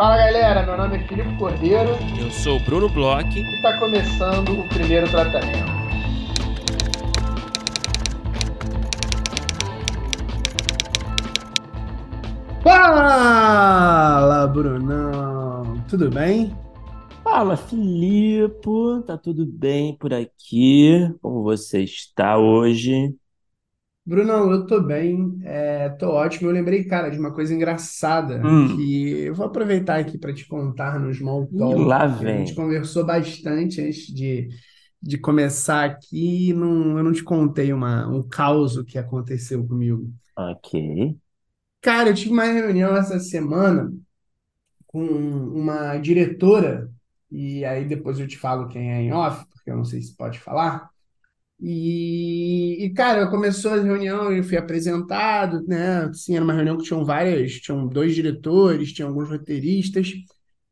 Fala galera, meu nome é Filipe Cordeiro. Eu sou o Bruno Bloch. E está começando o primeiro tratamento. Fala, Brunão! Tudo bem? Fala, Filipe! Tá tudo bem por aqui? Como você está hoje? Brunão, eu tô bem, é, tô ótimo. Eu lembrei, cara, de uma coisa engraçada Hum, que eu vou aproveitar aqui para te contar no Small Talk. lá A gente vem. conversou bastante antes de, de começar aqui e não, eu não te contei uma, um caos que aconteceu comigo. Ok. Cara, eu tive uma reunião essa semana com uma diretora, e aí depois eu te falo quem é em off, porque eu não sei se pode falar. E, e, cara, começou a reunião, eu fui apresentado, né? Sim, era uma reunião que tinham várias, tinham dois diretores, tinham alguns roteiristas.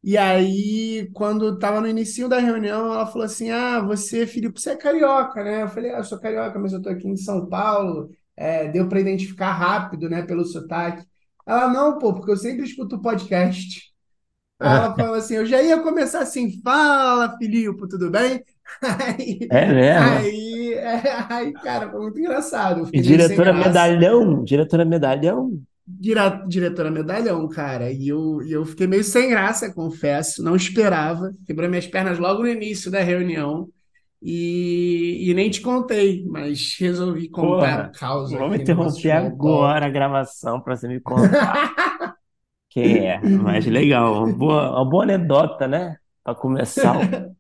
E aí, quando estava no início da reunião, ela falou assim: Ah, você, Filipe, você é carioca, né? Eu falei: Ah, eu sou carioca, mas eu tô aqui em São Paulo. É, deu para identificar rápido, né, pelo sotaque. Ela, não, pô, porque eu sempre escuto podcast. Aí ela falou assim: eu já ia começar assim, fala, Filipe, tudo bem? Aí, É mesmo? aí, é, aí, cara, foi muito engraçado. E diretora medalhão? Diretora medalhão? Dira- diretora medalhão, cara. E eu, eu fiquei meio sem graça, confesso. Não esperava. Quebrou minhas pernas logo no início da reunião. E, e nem te contei, mas resolvi contar Porra, caos vamos interromper agora a gravação para você me contar quem é. Mas legal, uma boa, uma boa anedota, né? Para começar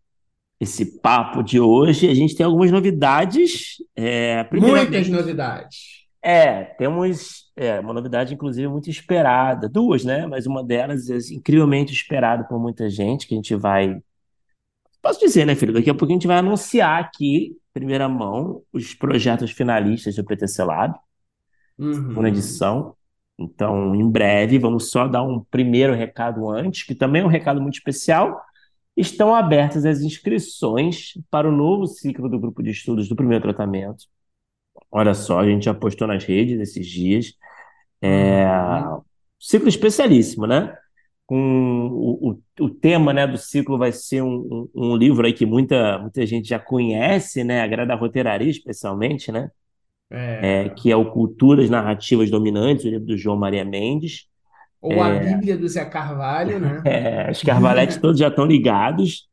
esse papo de hoje. A gente tem algumas novidades. É, Muitas novidades. É, temos é, uma novidade, inclusive, muito esperada. Duas, né? Mas uma delas é incrivelmente esperada por muita gente, que a gente vai. Posso dizer, né, filho? Daqui a pouco a gente vai anunciar aqui, em primeira mão, os projetos finalistas do PTC Lab, segunda Uhum. edição. Então, em breve, vamos só dar um primeiro recado antes, que também é um recado muito especial. Estão abertas as inscrições para o novo ciclo do grupo de estudos do primeiro tratamento. Olha só, a gente já postou nas redes esses dias. É, Uhum. ciclo especialíssimo, né? Com o, o, o tema, né, do ciclo vai ser um, um, um livro aí que muita, muita gente já conhece, né? Agrada a roteiraria, especialmente, né? É, É. que é o Culturas Narrativas Dominantes, o livro do João Maria Mendes. Ou a Bíblia do Zé Carvalho, né? É, os Carvalhetes todos já estão ligados.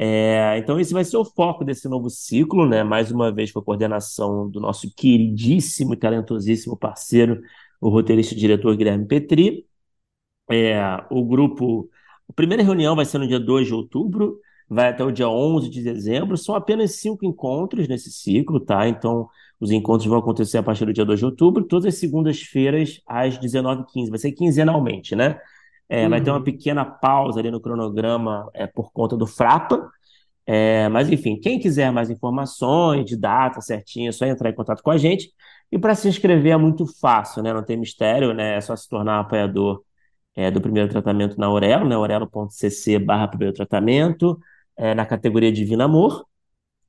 É, então, esse vai ser o foco desse novo ciclo, né? Mais uma vez, com a coordenação do nosso queridíssimo e talentosíssimo parceiro, o roteirista e diretor Guilherme Petri. É, o grupo, a primeira reunião vai ser no dia 2 de outubro, vai até o dia 11 de dezembro. São apenas cinco encontros nesse ciclo, tá? Então, os encontros vão acontecer a partir do dia 2 de outubro, todas as segundas-feiras, às 19h15. Vai ser quinzenalmente, né? É, vai ter uma Uhum. pequena pausa ali no cronograma, é, por conta do Frapa. É, mas, enfim, quem quiser mais informações de data certinha, é só entrar em contato com a gente. E para se inscrever é muito fácil, né? Não tem mistério, né? É só se tornar apoiador é, do primeiro tratamento na Aurelo, né? aurelo.cc barra primeiro tratamento, é, na categoria Divino Amor.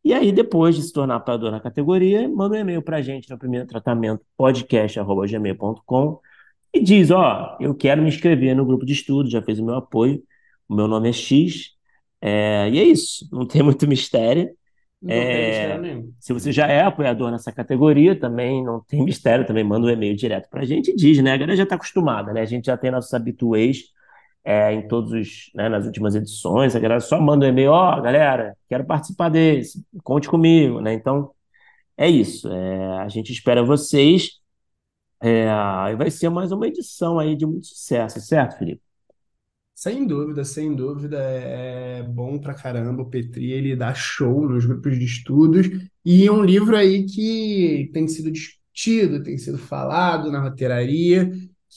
E aí, depois de se tornar apoiador na categoria, manda um e-mail para a gente no primeiro tratamento, podcast.gmail.com, e diz, ó, eu quero me inscrever no grupo de estudo, já fiz o meu apoio, o meu nome é X, é, e é isso, não tem muito mistério. Não tem mistério É, nenhum. se você já é apoiador nessa categoria, também não tem mistério, também manda um e-mail direto para a gente e diz, né? A galera já está acostumada, né? A gente já tem nossos habituês é, em todos os, né, nas últimas edições, a galera só manda um e-mail, ó, galera, quero participar desse, conte comigo, né? Então, é isso. É, a gente espera vocês. É, vai ser mais uma edição aí de muito sucesso, certo, Felipe? Sem dúvida, sem dúvida, é bom pra caramba. O Petri, ele dá show nos grupos de estudos. E é um livro aí que tem sido discutido, tem sido falado na roteiraria,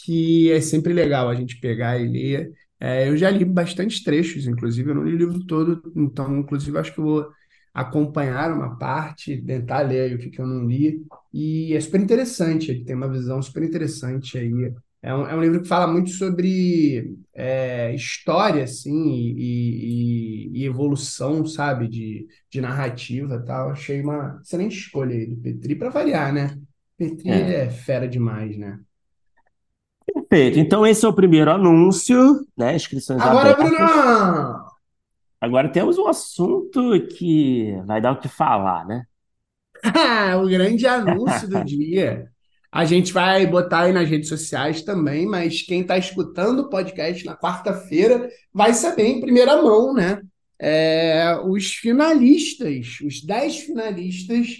que é sempre legal a gente pegar e ler. É, eu já li bastante trechos, inclusive, eu não li o livro todo, então, inclusive, acho que eu vou acompanhar uma parte, tentar ler o que que eu não li. E é super interessante, ele tem uma visão super interessante aí. É um, é um livro que fala muito sobre é, história, assim, e, e- e evolução, sabe, de, de narrativa e tal. Achei uma excelente escolha aí do Petri, para variar, né? Petri, É. é fera demais, né? Perfeito. Então, esse é o primeiro anúncio, né? Inscrições Agora, abertas. Bruno! Agora temos um assunto que vai dar o que falar, né? o grande anúncio do dia. A gente vai botar aí nas redes sociais também, mas quem está escutando o podcast na quarta-feira vai saber em primeira mão, né? É, os finalistas, os 10 finalistas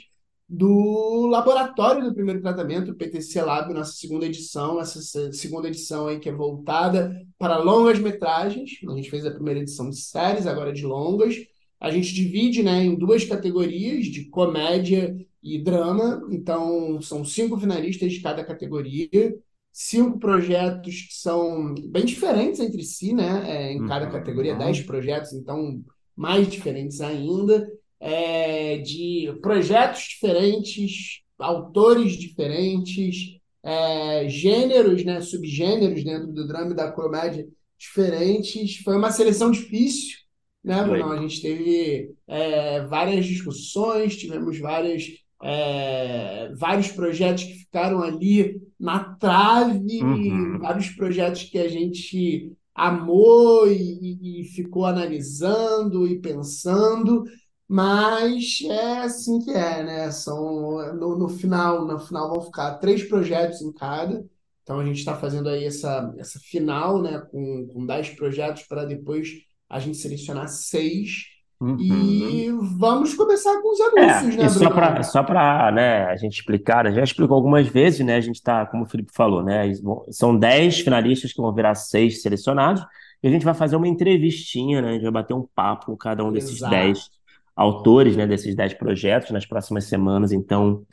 do laboratório do primeiro tratamento, o PTC Lab, nossa segunda edição, essa segunda edição aí que é voltada para longas metragens. A gente fez a primeira edição de séries, agora de longas. A gente divide né, em duas categorias, de comédia e drama. Então, são cinco finalistas de cada categoria, cinco projetos que são bem diferentes entre si, né? É, em cada categoria, dez projetos, então mais diferentes ainda, é, de projetos diferentes, autores diferentes, é, gêneros, né, subgêneros dentro do drama e da comédia diferentes. Foi uma seleção difícil, né, Bruno? A gente teve é, várias discussões, tivemos várias, é, vários projetos que ficaram ali na trave, Uhum. vários projetos que a gente amou e, e ficou analisando e pensando, mas é assim que é, né? São, no, no final, no final vão ficar três projetos em cada. Então a gente está fazendo aí essa, essa final, né, com, com dez projetos para depois a gente selecionar seis. Uhum. E vamos começar com os É, anúncios, né, e só para só para, né, a gente explicar, né, já explicou algumas vezes, né, a gente está, como o Felipe falou, né, são 10 finalistas que vão virar seis selecionados, e a gente vai fazer uma entrevistinha, né, a gente vai bater um papo com cada um desses Exato. 10 autores, né, desses 10 projetos nas próximas semanas, então,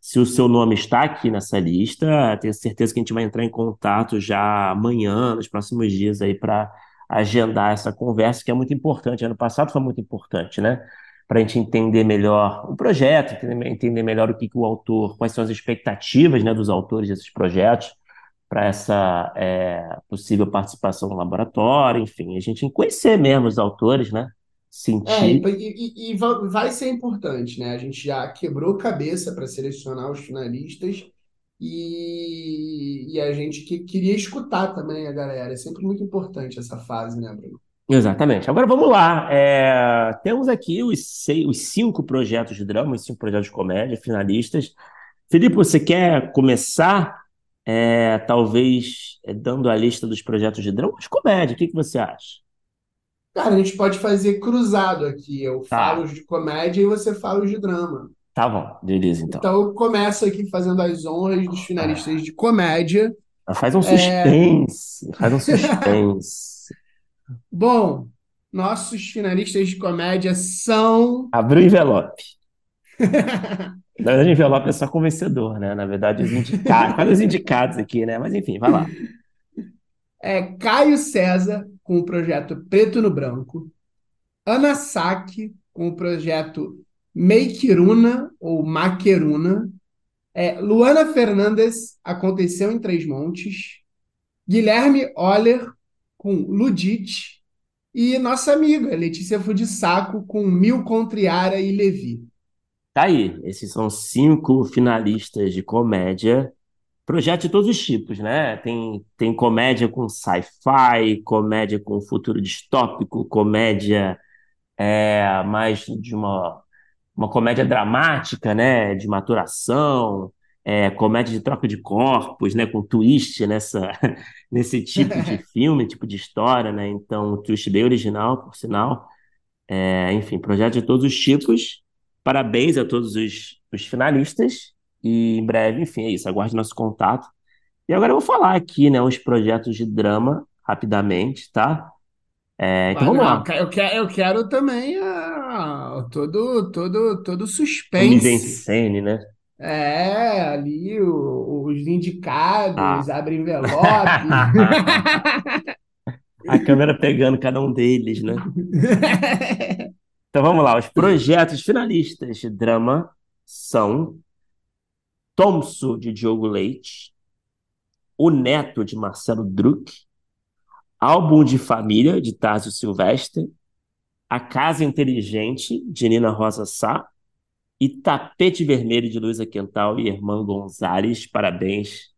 se o seu nome está aqui nessa lista, tenho certeza que a gente vai entrar em contato já amanhã, nos próximos dias aí, para agendar essa conversa, que é muito importante. Ano passado foi muito importante, né? Para a gente entender melhor o projeto, entender, melhor o que, que o autor, quais são as expectativas, né, dos autores desses projetos para essa é, possível participação no laboratório, enfim, a gente conhecer mesmo os autores, né? É, Sentir. e, e- e va- vai ser importante, né? A gente já quebrou cabeça para selecionar os finalistas e, e a gente que queria escutar também a galera. É sempre muito importante essa fase, né, Bruno? Exatamente. Agora vamos lá. É, temos aqui os, seis, os cinco projetos de drama, os cinco projetos de comédia, finalistas. Felipe, você quer começar, é, talvez, é, dando a lista dos projetos de drama de comédia? O que que você acha? Cara, a gente pode fazer cruzado aqui. Eu falo Tá, os de comédia e você fala de drama. tá bom. Beleza, então. Então eu começo aqui fazendo as honras dos finalistas de comédia. Faz um É, suspense, faz um suspense. bom, nossos finalistas de comédia são. Abre o envelope. Na verdade, o envelope é só com vencedor, né? Na verdade, os indicados, faz os indicados aqui, né? Mas enfim, vai lá. É Caio César, com o projeto Preto no Branco. Ana Sack, com o projeto Meikiruna, ou Maqueruna. É, Luana Fernandes, Aconteceu em Três Montes. Guilherme Oller, com Ludite. E nossa amiga, Letícia Fudissaco, com Mil Contriara e Levi. Tá aí, esses são cinco finalistas de comédia, projeto de todos os tipos, né? Tem, tem comédia com sci-fi, comédia com futuro distópico, comédia é, mais de uma, uma comédia dramática, né? De maturação, é, comédia de troca de corpos, né? Com twist nessa, nesse tipo de filme, tipo de história, né? Então, um twist bem original, por sinal. É, enfim, projeto de todos os tipos. Parabéns a todos os, os finalistas. E em breve, enfim, é isso. Aguarde nosso contato. E agora eu vou falar aqui, né, os projetos de drama, rapidamente, tá? É, então vamos lá. eu quero, eu quero também ah, todo, todo, todo suspense. mise-en-scène, né? É, ali o- os indicados, Tá. abre envelope. A câmera pegando cada um deles, né? Então vamos lá. Os projetos finalistas de drama são Tomso, de Diogo Leite, O Neto, de Marcelo Druck, Álbum de Família, de Tásio Silvestre, A Casa Inteligente, de Nina Rosa Sá, e Tapete Vermelho, de Luísa Quental e Irmã Gonzalez. Parabéns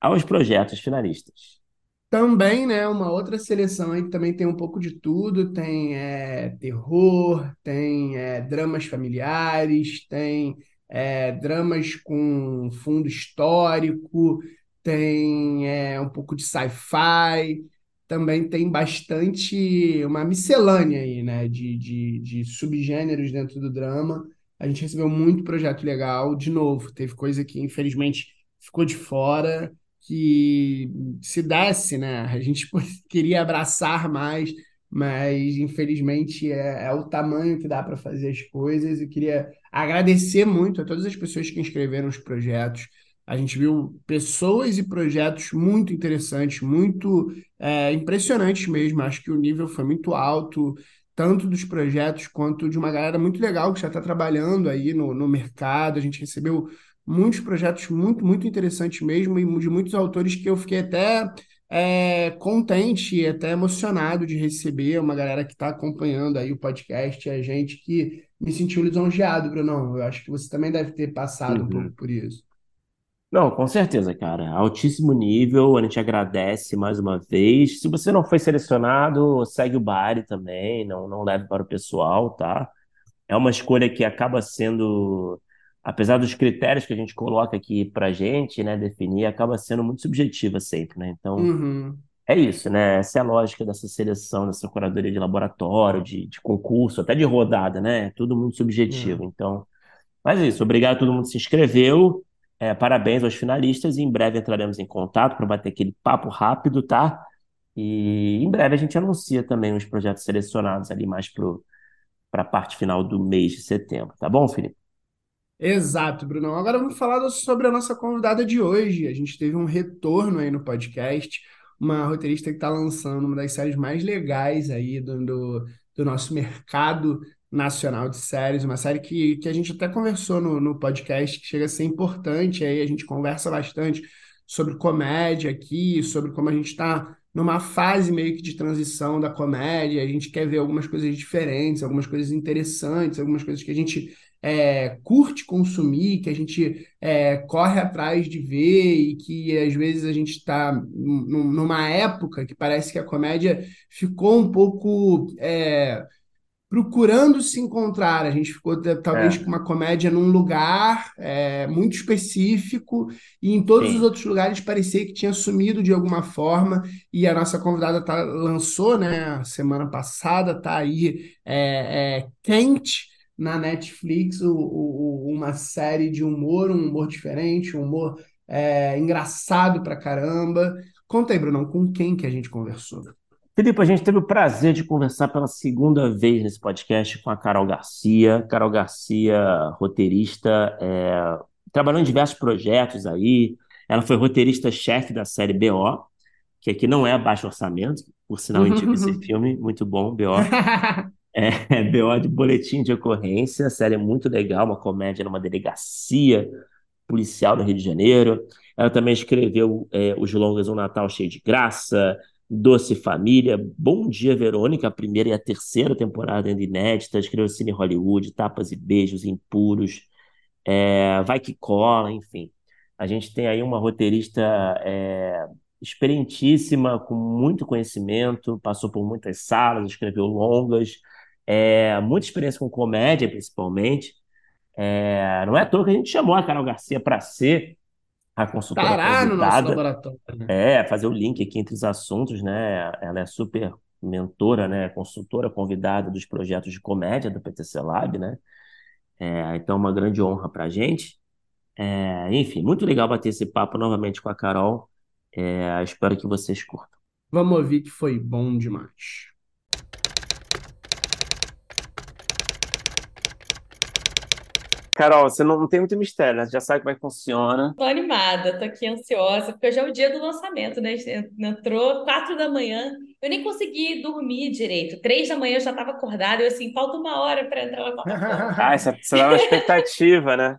aos projetos finalistas. Também, né, uma outra seleção aí que também tem um pouco de tudo, tem é, terror, tem é, dramas familiares, tem é, dramas com fundo histórico, tem é, um pouco de sci-fi, também tem bastante, uma miscelânea aí, né, de, de, de subgêneros dentro do drama. A gente recebeu muito projeto legal, de novo, teve coisa que infelizmente ficou de fora, que se desse, né? A gente queria abraçar mais, mas infelizmente é, é o tamanho que dá para fazer as coisas. Eu queria agradecer muito a todas as pessoas que inscreveram os projetos. A gente viu pessoas e projetos muito interessantes, muito é, impressionantes mesmo. Acho que o nível foi muito alto, tanto dos projetos quanto de uma galera muito legal que já está trabalhando aí no, no mercado. A gente recebeu muitos projetos muito, muito interessantes mesmo, e de muitos autores que eu fiquei até é, contente e até emocionado de receber uma galera que está acompanhando aí o podcast, a gente que me sentiu lisonjeado, Bruno. Eu acho que você também deve ter passado uhum. um pouco por isso. Não, com certeza, cara. Altíssimo nível, a gente agradece mais uma vez. Se você não foi selecionado, segue o Bari também, não, não leve para o pessoal, tá? É uma escolha que acaba sendo apesar dos critérios que a gente coloca aqui para gente, né, definir, acaba sendo muito subjetiva sempre, né? Então, uhum. é isso, né? Essa é a lógica dessa seleção, dessa curadoria de laboratório, de, de concurso, até de rodada, né? É tudo muito subjetivo. Uhum. Então, mas é isso. Obrigado a todo mundo que se inscreveu. É, parabéns aos finalistas e em breve entraremos em contato para bater aquele papo rápido, tá? E em breve a gente anuncia também os projetos selecionados ali mais para a parte final do mês de setembro, tá bom, Felipe? Exato, Brunão. Agora vamos falar sobre a nossa convidada de hoje. A gente teve um retorno aí no podcast, uma roteirista que está lançando uma das séries mais legais aí do, do, do, nosso mercado nacional de séries, uma série que, que a gente até conversou no, no podcast, que chega a ser importante, aí a gente conversa bastante sobre comédia aqui, sobre como a gente está numa fase meio que de transição da comédia, a gente quer ver algumas coisas diferentes, algumas coisas interessantes, algumas coisas que a gente é, curte consumir, que a gente é, corre atrás de ver e que às vezes a gente está numa época que parece que a comédia ficou um pouco é, procurando se encontrar. A gente ficou talvez é. com uma comédia num lugar é, muito específico e em todos Sim. os outros lugares parecia que tinha sumido de alguma forma. E a nossa convidada tá, lançou, né, semana passada, tá aí é, é quente na Netflix o, o, uma série de humor, um humor diferente, um humor é, engraçado pra caramba. Conta aí, Brunão, com quem que a gente conversou? Felipe, a gente teve o prazer de conversar pela segunda vez nesse podcast com a Carol Garcia. Carol Garcia, roteirista, é, trabalhou em diversos projetos aí. Ela foi roteirista-chefe da série BO, que aqui não é baixo orçamento, por sinal indica esse filme, muito bom, BO. É, BO de Boletim de Ocorrência, série é muito legal, uma comédia numa delegacia policial no Rio de Janeiro. Ela também escreveu é, Os Longas Um Natal Cheio de Graça, Doce Família, Bom Dia Verônica, a primeira e a terceira temporada ainda inédita, escreveu Cine Hollywood, Tapas e Beijos, Impuros, é, Vai Que Cola, enfim. A gente tem aí uma roteirista é, experientíssima, com muito conhecimento, passou por muitas salas, escreveu longas, é, muita experiência com comédia, principalmente. É, não é à toa que a gente chamou a Carol Garcia para ser a consultora Estará no nosso laboratório. Né? É, fazer o link aqui entre os assuntos, né? Ela é super mentora, né? Consultora convidada dos projetos de comédia do PTC Lab, né? É, então, uma grande honra para a gente. É, enfim, muito legal bater esse papo novamente com a Carol. É, espero que vocês curtam. Vamos ouvir que foi bom demais. Carol, você não, não tem muito mistério, né? Você já sabe como é que funciona. Tô animada, tô aqui ansiosa, porque hoje é o dia do lançamento, né? Entrou quatro da manhã, eu nem consegui dormir direito. Três da manhã eu já tava acordada, eu assim, falta uma hora para entrar na ah, você, você dá uma expectativa, né?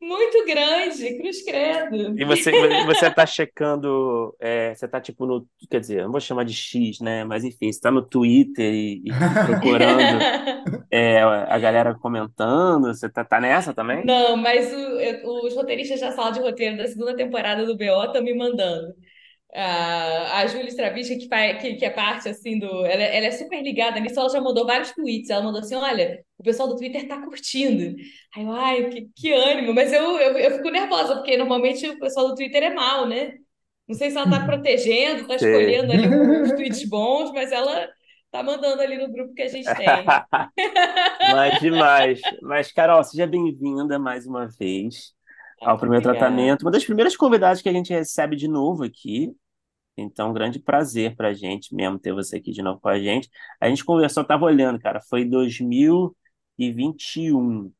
Muito grande, cruz credo. E você, você tá checando, é, você tá tipo no, quer dizer, não vou chamar de X, né? Mas enfim, você tá no Twitter e, e procurando é, a galera comentando, você tá, tá nessa também? Não, mas o- eu- os roteiristas da sala de roteiro da segunda temporada do BO estão me mandando. A, a Júlia Stravinsky, que, que, que é parte assim do. Ela, ela é super ligada nisso, ela já mandou vários tweets. Ela mandou assim: olha, o pessoal do Twitter tá curtindo. Aí eu, ai, que, que ânimo. Mas eu, eu, eu fico nervosa, porque normalmente o pessoal do Twitter é mal, né? Não sei se ela tá protegendo, tá escolhendo ali os tweets bons, mas ela tá mandando ali no grupo que a gente tem. Mas demais. Mas, Carol, seja bem-vinda mais uma vez ao primeiro obrigada. tratamento. Uma das primeiras convidadas que a gente recebe de novo aqui. Então, um grande prazer pra gente mesmo ter você aqui de novo com a gente. A gente conversou, tava olhando, cara, foi 2021,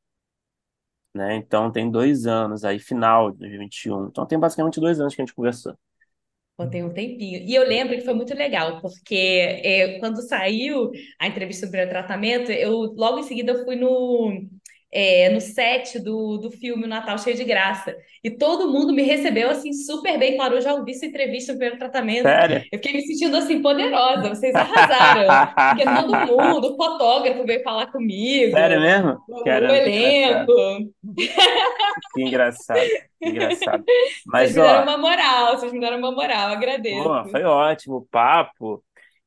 né? Então tem dois anos aí, final de 2021. Então tem basicamente dois anos que a gente conversou. Pô, tem um tempinho. E eu lembro que foi muito legal, porque é, quando saiu a entrevista sobre o tratamento, eu logo em seguida eu fui no, é, no set do, do filme O Natal Cheio de Graça. E todo mundo me recebeu assim super bem, claro, eu já ouvi sua entrevista sobre o tratamento. Sério? Eu fiquei me sentindo assim poderosa, vocês arrasaram. Porque todo mundo, o fotógrafo veio falar comigo, Sério mesmo? o, o Caramba, elenco. Que engraçado, que engraçado. Vocês Mas, me deram ó, uma moral, vocês me deram uma moral, agradeço. pô, foi ótimo o papo.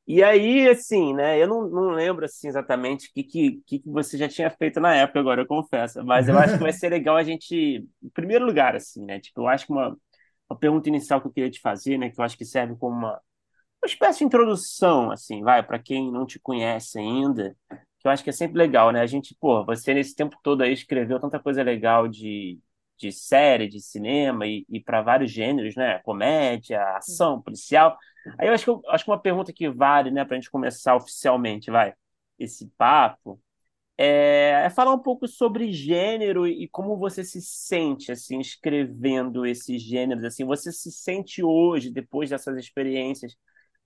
E aí, assim, né? Eu não, não lembro assim exatamente o que, que, que você já tinha feito na época, agora eu confesso. Mas eu acho que vai ser legal a gente, em primeiro lugar, assim, né? Tipo, eu acho que uma, uma pergunta inicial que eu queria te fazer, né? Que eu acho que serve como uma, uma espécie de introdução, assim, vai, para quem não te conhece ainda, que eu acho que é sempre legal, né? A gente, pô, você nesse tempo todo aí escreveu tanta coisa legal de, de série, de cinema e, e para vários gêneros, né? Comédia, ação, policial. Aí eu acho que, eu, acho que uma pergunta que vale, né, para a gente começar oficialmente, vai, esse papo, é, é falar um pouco sobre gênero e como você se sente, assim, escrevendo esses gêneros, assim, você se sente hoje, depois dessas experiências,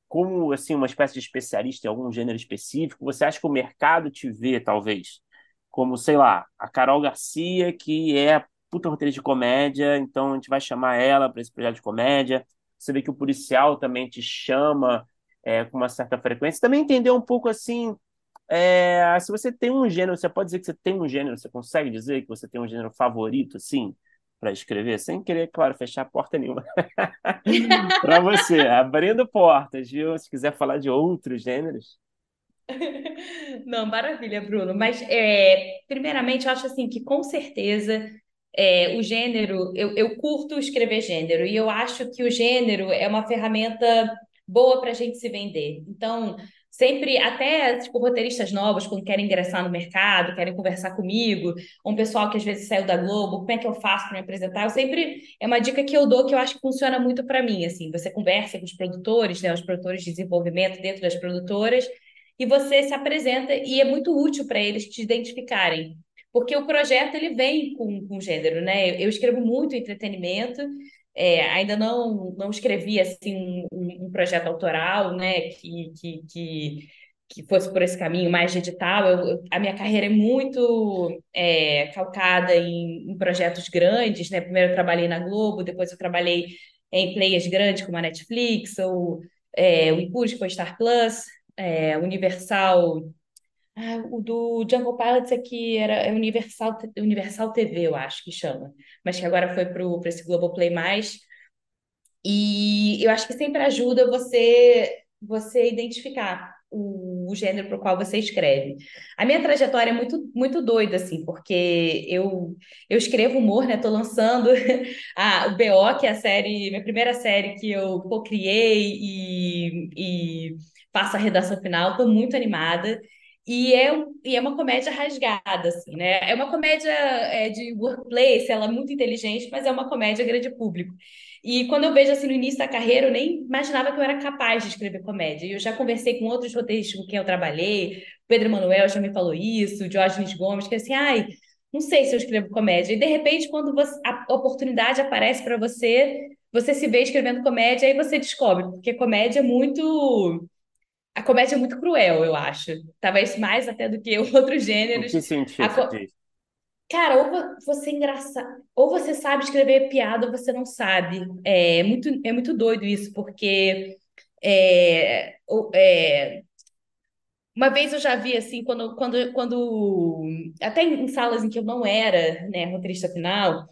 como assim uma espécie de especialista em algum gênero específico? Você acha que o mercado te vê, talvez, como, sei lá, a Carol Garcia, que é puta roteirista de comédia, então a gente vai chamar ela para esse projeto de comédia. Você vê que o policial também te chama é, com uma certa frequência. Também entender um pouco assim, é, se você tem um gênero, você pode dizer que você tem um gênero, você consegue dizer que você tem um gênero favorito, assim, para escrever, sem querer, claro, fechar porta nenhuma. Para você, abrindo portas, viu? Se quiser falar de outros gêneros. Não, maravilha, Bruno. Mas, é, primeiramente, eu acho assim que com certeza é, o gênero, eu, eu curto escrever gênero, e eu acho que o gênero é uma ferramenta boa para a gente se vender. Então, sempre, até tipo, roteiristas novos, quando querem ingressar no mercado, querem conversar comigo, um pessoal que às vezes saiu da Globo, como é que eu faço para me apresentar? Eu sempre, é uma dica que eu dou que eu acho que funciona muito para mim, assim, você conversa com os produtores, né, os produtores de desenvolvimento dentro das produtoras, e você se apresenta e é muito útil para eles te identificarem. Porque o projeto ele vem com, com gênero, né? Eu escrevo muito entretenimento, é, ainda não não escrevi assim um, um projeto autoral, né? Que, que, que, que fosse por esse caminho mais de edital. Eu, a minha carreira é muito é, calcada em, em projetos grandes, né? Primeiro eu trabalhei na Globo, depois eu trabalhei em players grandes como a Netflix ou é, o Incus, que foi Star Plus, é, Universal. Ah, o do Jungle Pilots aqui era é Universal, Universal TV, eu acho que chama, mas que agora foi para esse Globoplay+. E eu acho que sempre ajuda você você identificar o, o gênero para o qual você escreve. A minha trajetória é muito muito doida assim, porque eu eu escrevo humor, né? Tô lançando a, o BO, que é a série, minha primeira série que eu co-criei e, e faço a redação final. Tô muito animada. E é, e é uma comédia rasgada, assim, né? É uma comédia é, de workplace, ela é muito inteligente, mas é uma comédia grande público. E quando eu vejo assim no início da carreira, eu nem imaginava que eu era capaz de escrever comédia. E eu já conversei com outros roteiristas com quem eu trabalhei, Pedro Emanuel já me falou isso, Diógenes Gomes, que assim, ai, não sei se eu escrevo comédia. E de repente, quando você- a oportunidade aparece para você, você se vê escrevendo comédia, aí você descobre, porque comédia é muito. A comédia é muito cruel, eu acho. Talvez mais até do que outros Em gêneros. que A sentido co-? Cara, ou vo- você é engraçado, ou você sabe escrever piada ou você não sabe. É muito, é muito doido isso, porque é, é, uma vez eu já vi assim, quando, quando, quando até em salas em que eu não era, né, roteirista final,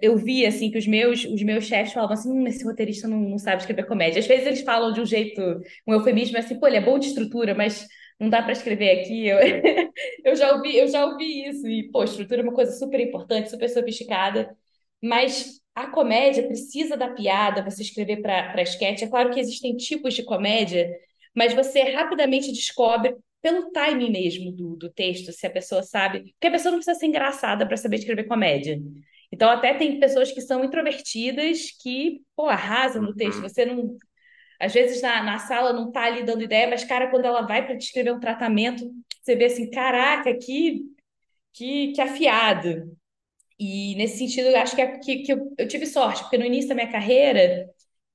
eu vi assim que os meus os meus chefes falavam assim, hum, esse roteirista não, não sabe escrever comédia. Às vezes eles falam de um jeito, um eufemismo assim, pô, ele é bom de estrutura, mas não dá para escrever aqui. Eu, eu já ouvi, eu já ouvi isso e pô, estrutura é uma coisa super importante, super sofisticada, mas a comédia precisa da piada, você escrever para sketch. É claro que existem tipos de comédia, mas você rapidamente descobre pelo timing mesmo do, do texto, se a pessoa sabe. Porque a pessoa não precisa ser engraçada para saber escrever comédia. Então, até tem pessoas que são introvertidas que, pô, arrasam no texto. Uhum. Você não. Às vezes na, na sala não tá ali dando ideia, mas, cara, quando ela vai para descrever um tratamento, você vê assim, caraca, que, que, que afiado. E nesse sentido, eu acho que, é- que, que eu, eu tive sorte, porque no início da minha carreira,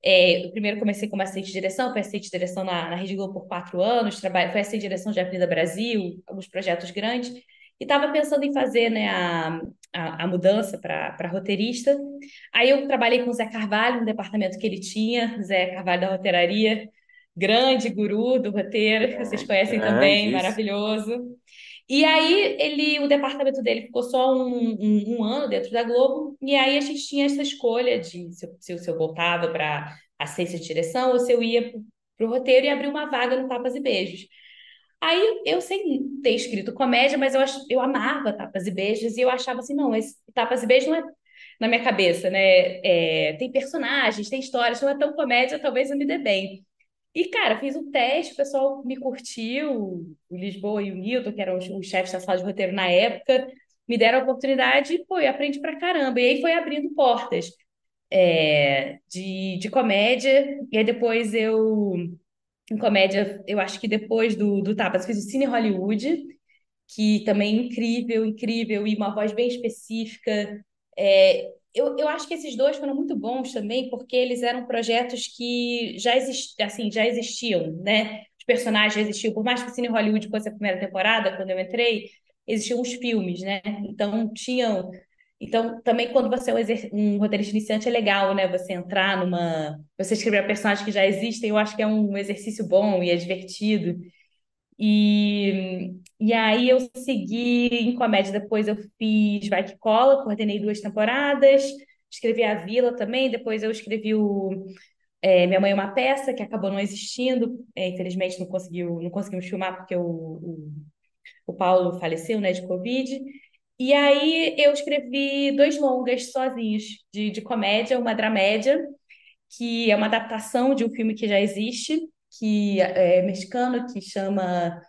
é, eu primeiro comecei como assistente de direção, fui assistente de direção na, na Rede Globo por quatro anos, trabalho, fui assistente de direção de Avenida Brasil, alguns projetos grandes, e estava pensando em fazer né, a, a, a mudança para roteirista. Aí eu trabalhei com o Zé Carvalho, no departamento que ele tinha, Zé Carvalho da roteiraria, grande guru do roteiro, que vocês conhecem também, maravilhoso. E aí ele, o departamento dele ficou só um, um, um ano dentro da Globo, e aí a gente tinha essa escolha de se, eu- se, se eu voltava para assistência de direção ou se eu ia para o roteiro e abrir uma vaga no Tapas e Beijos. Aí eu sem ter escrito comédia, mas eu, eu amava Tapas e Beijos, e eu achava assim, não, esse Tapas e Beijos não é na minha cabeça, né? É, tem personagens, tem histórias, não é tão comédia, talvez eu me dê bem. E, cara, fiz um teste, o pessoal me curtiu, o Lisboa e o Nilton, que eram os, os chefes da sala de roteiro na época, me deram a oportunidade e, pô, eu aprendi pra caramba. E aí foi abrindo portas é, de, de comédia, e aí depois eu, em comédia, eu acho que depois do, do Tapas, fiz o Cine Hollywood, que também é incrível, incrível, e uma voz bem específica. É, eu, eu acho que esses dois foram muito bons também, porque eles eram projetos que já, exist, assim, já existiam, né? Os personagens já existiam, por mais que o Cine Hollywood fosse a primeira temporada, quando eu entrei, existiam os filmes, né? Então tinham. Então, também quando você é um, um roteirista iniciante, é legal, né? Você entrar numa. Você escrever personagens que já existem, eu acho que é um exercício bom e é divertido. E, e aí eu segui em comédia. Depois eu fiz Vai Que Cola, coordenei duas temporadas. Escrevi A Vila também. Depois eu escrevi o é, Minha Mãe é uma Peça, que acabou não existindo. É, infelizmente não conseguiu, não conseguimos filmar porque o, o, o Paulo faleceu, né, de Covid. E aí eu escrevi dois longas sozinhos, de, de comédia, uma dramédia, que é uma adaptação de um filme que já existe, que é mexicano, que chama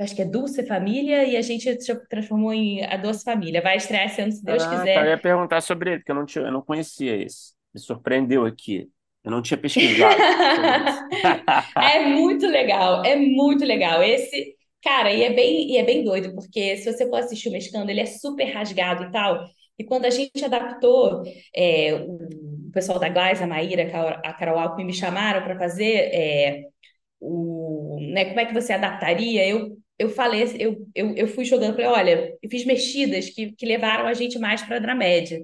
acho que é Dulce Família, e a gente tra- transformou em A Doce Família. Vai estrear esse ano, se Deus Ah, tá. Eu ia quiser. perguntar sobre ele, porque eu não tinha, eu não conhecia esse. Me surpreendeu aqui. Eu não tinha pesquisado. É muito legal, é muito legal. Esse, cara, e é bem, e é bem doido, porque se você for assistir o mexicano, ele é super rasgado e tal. E quando a gente adaptou, é, o pessoal da Glass, a Maíra, a Carol Alckmin me chamaram para fazer é, o, né, como é que você adaptaria? Eu, eu falei, eu, eu, eu fui jogando, falei, olha, eu fiz mexidas que, que levaram a gente mais para a dramédia.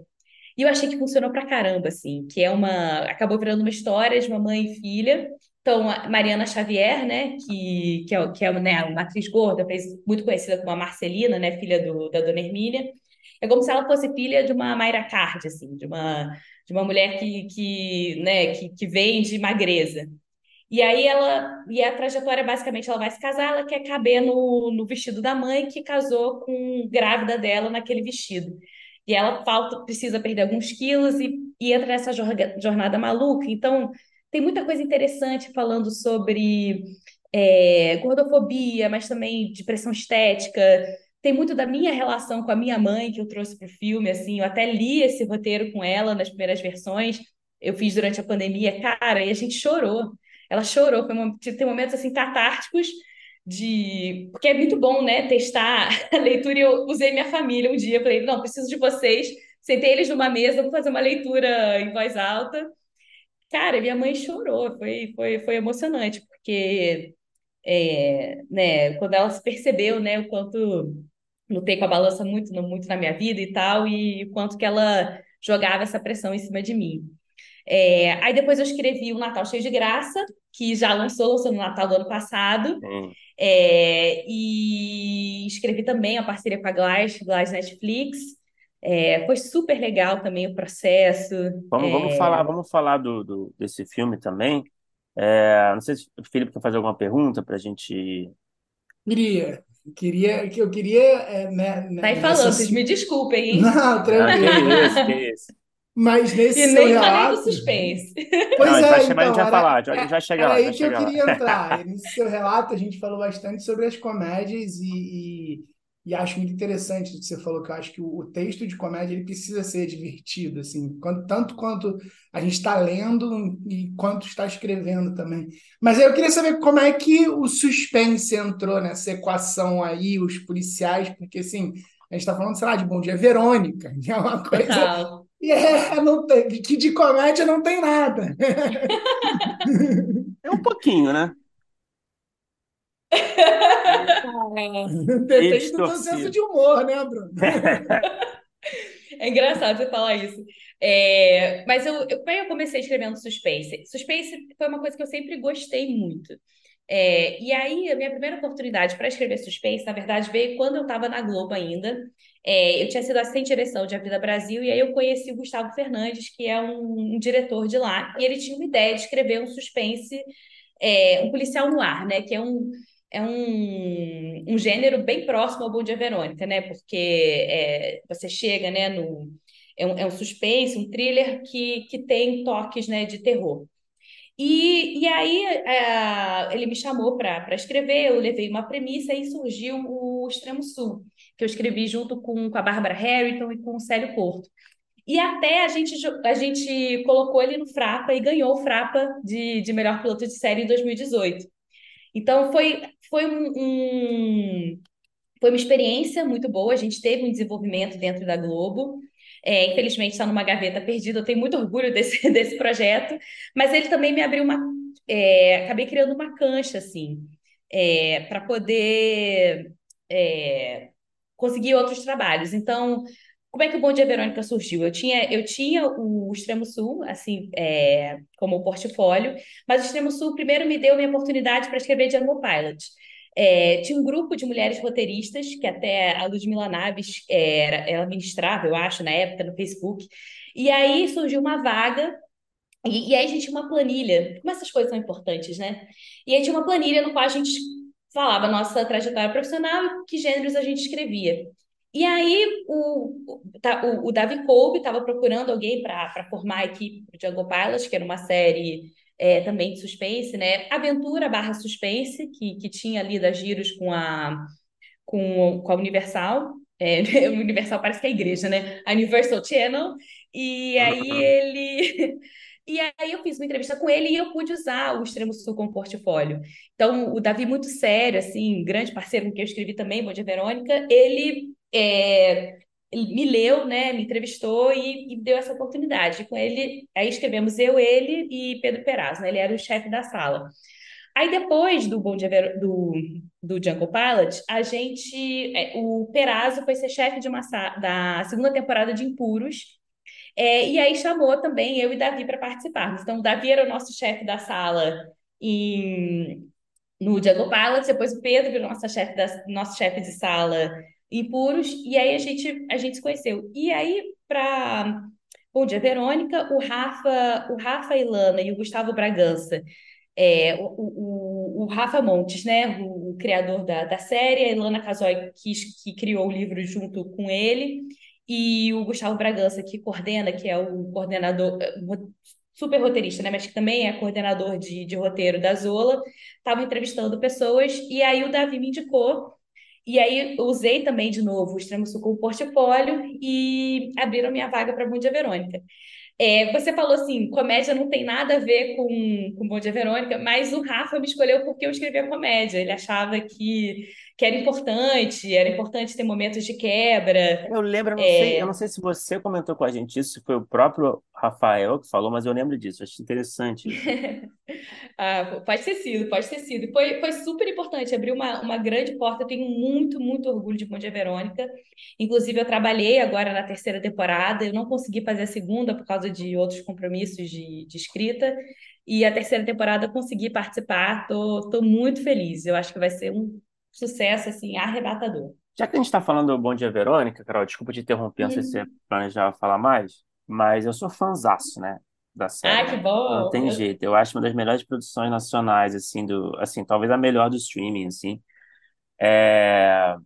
E eu achei que funcionou pra caramba, assim, que é uma. Acabou virando uma história de uma mãe e filha. Então, a Mariana Xavier, né, que, que é, que é né, uma atriz gorda, muito conhecida como a Marcelina, né, filha do, da Dona Hermínia. É como se ela fosse filha de uma Mayra Card, assim, de uma, de uma mulher que, que, né, que, que vem de magreza. E aí ela, e a trajetória basicamente ela vai se casar, ela quer caber no, no vestido da mãe que casou com grávida dela naquele vestido. E ela falta, precisa perder alguns quilos e, e entra nessa jornada maluca. Então, tem muita coisa interessante falando sobre é, gordofobia, mas também de pressão estética. Tem muito da minha relação com a minha mãe que eu trouxe para o filme, assim, eu até li esse roteiro com ela nas primeiras versões. Eu fiz durante a pandemia, cara, e a gente chorou. Ela chorou, foi um, tem momentos assim catárticos de. Porque é muito bom, né? Testar a leitura. Eu usei minha família um dia, falei, não, preciso de vocês. Sentei eles numa mesa, vou fazer uma leitura em voz alta. Cara, minha mãe chorou, foi, foi, foi emocionante, porque é, né, quando ela se percebeu, né, o quanto lutei com a balança muito, muito na minha vida e tal, e quanto que ela jogava essa pressão em cima de mim. É, aí depois eu escrevi O Natal Cheio de Graça, que já lançou, lançou no Natal do ano passado. É, e escrevi também a parceria com a Glass, Glass Netflix. É, foi super legal também o processo. Vamos, vamos É, falar, vamos falar do, do- desse filme também. É, não sei se o Felipe quer fazer alguma pergunta para a gente. Queria, queria, que eu queria, é, né, né, Tá aí nessa... falando, vocês me desculpem, hein? Não, Ah, que tranquilo. isso, que isso. Mas nesse E nem falei do relato... suspense. Pois Não, a gente é, vai chamar, a gente então, vai era, falar, a gente vai é- chegar era lá, a gente aí que eu lá. queria entrar. Nesse seu relato, a gente falou bastante sobre as comédias e, e, e acho muito interessante o que você falou, que eu acho que o, o texto de comédia ele precisa ser divertido, assim, quanto- tanto quanto a gente está lendo e quanto está escrevendo também. Mas aí eu queria saber como é que o suspense entrou nessa equação aí, os policiais, porque assim, a gente está falando, sei lá, de Bom Dia Verônica, que é uma coisa Total. e é, não tem, que de comédia não tem nada. É um pouquinho, né? Depende do teu senso de humor, né, Bruno? É engraçado você falar isso. É, mas eu, eu, é eu comecei escrevendo suspense? Suspense foi uma coisa que eu sempre gostei muito. É, e aí, a minha primeira oportunidade para escrever suspense, na verdade, veio quando eu estava na Globo ainda. É, eu tinha sido assistente de direção de A Vida Brasil, e aí eu conheci o Gustavo Fernandes, que é um, um diretor de lá, e ele tinha uma ideia de escrever um suspense, é, um policial no ar, né? Que é um, é um, um gênero bem próximo ao Bom Dia Verônica, né? Porque é, você chega, né, no, é um, é um suspense, um thriller que, que tem toques, né, de terror. E, e aí é, ele me chamou para escrever, eu levei uma premissa e surgiu o Extremo Sul, que eu escrevi junto com, com a Bárbara Harrington e com o Célio Porto. E até a gente, a gente colocou ele no Frapa e ganhou o Frapa de, de melhor piloto de série em 2018. Então foi, foi um, um, foi uma experiência muito boa. A gente teve um desenvolvimento dentro da Globo. É, infelizmente está numa gaveta perdida. Eu tenho muito orgulho desse, desse projeto, mas ele também me abriu uma. É, acabei criando uma cancha assim é, para poder é, conseguir outros trabalhos. Então, como é que o Bom Dia Verônica surgiu? Eu tinha, eu tinha o Extremo Sul, assim, é, como portfólio, mas o Extremo Sul primeiro me deu a minha oportunidade para escrever Django Pilot. É, tinha um grupo de mulheres roteiristas, que até a Ludmila Naves era, ela ministrava, eu acho, na época, no Facebook. E aí surgiu uma vaga, e, e aí a gente tinha uma planilha, como essas coisas são importantes, né? E aí tinha uma planilha no qual a gente falava nossa trajetória profissional, que gêneros a gente escrevia. E aí o, o, o Davi Kolbe estava procurando alguém para formar a equipe do Django Pilot, que era uma série é, também de suspense, né? Aventura barra suspense, que, que tinha ali das giros com a, com, com a Universal. É, Universal parece que é a igreja, né? A Universal Channel. E aí ele. E aí eu fiz uma entrevista com ele e eu pude usar o Extremo Sul como portfólio. Então, o Davi, muito sério, assim, grande parceiro com quem eu escrevi também, Bom Dia Verônica, ele, é, me leu, né, me entrevistou e, e, deu essa oportunidade. Com ele, aí escrevemos eu, ele e Pedro Perazzo, né? Ele era o chefe da sala. Aí depois do Bom Dia Ver... do, do Jungle Pilot, a gente, é, o Perazzo foi ser chefe de uma da segunda temporada de Impuros, é, e aí chamou também eu e Davi para participarmos. Então, o Davi era o nosso chefe da sala em, no Django Pilot, depois o Pedro nosso chefe nosso chefe de sala em Puros, e aí a gente, a gente se conheceu. E aí, para Bom Dia Verônica, o Rafa, o Rafa Ilana e o Gustavo Bragança, é, o, o, o, Rafa Montes, né, o, o criador da, da série, a Ilana Casoy, que, que criou o livro junto com ele, e o Gustavo Bragança, que coordena, que é o coordenador, super roteirista, né, mas que também é coordenador de, de roteiro da Zola, estava entrevistando pessoas, e aí o Davi me indicou, e aí usei também de novo o Extremo Sul como portfólio e abriram minha vaga para Bom Dia Verônica. É, você falou assim, comédia não tem nada a ver com, com Bom Dia Verônica, mas o Rafa me escolheu porque eu escrevia comédia. Ele achava que, que era importante, era importante ter momentos de quebra. Eu lembro, eu não sei, eu não sei se você comentou com a gente isso, se foi o próprio Rafael que falou, mas eu lembro disso, acho interessante. Ah, pode ter sido, pode ter sido. Foi, foi super importante, abriu uma, uma grande porta. Eu tenho muito, muito orgulho de Bom Dia Verônica. Inclusive, eu trabalhei agora na terceira temporada, eu não consegui fazer a segunda por causa de outros compromissos de, de escrita. E a terceira temporada eu consegui participar, tô, tô muito feliz. Eu acho que vai ser um sucesso, assim, arrebatador. Já que a gente está falando do Bom Dia Verônica, Carol, desculpa te interromper, não sei se você Hum. planejava falar mais, mas eu sou fãzaço, né, da série, Ah, que né? Não bom! tem Eu, jeito, eu acho uma das melhores produções nacionais, assim, do, assim, talvez a melhor do streaming, assim. É...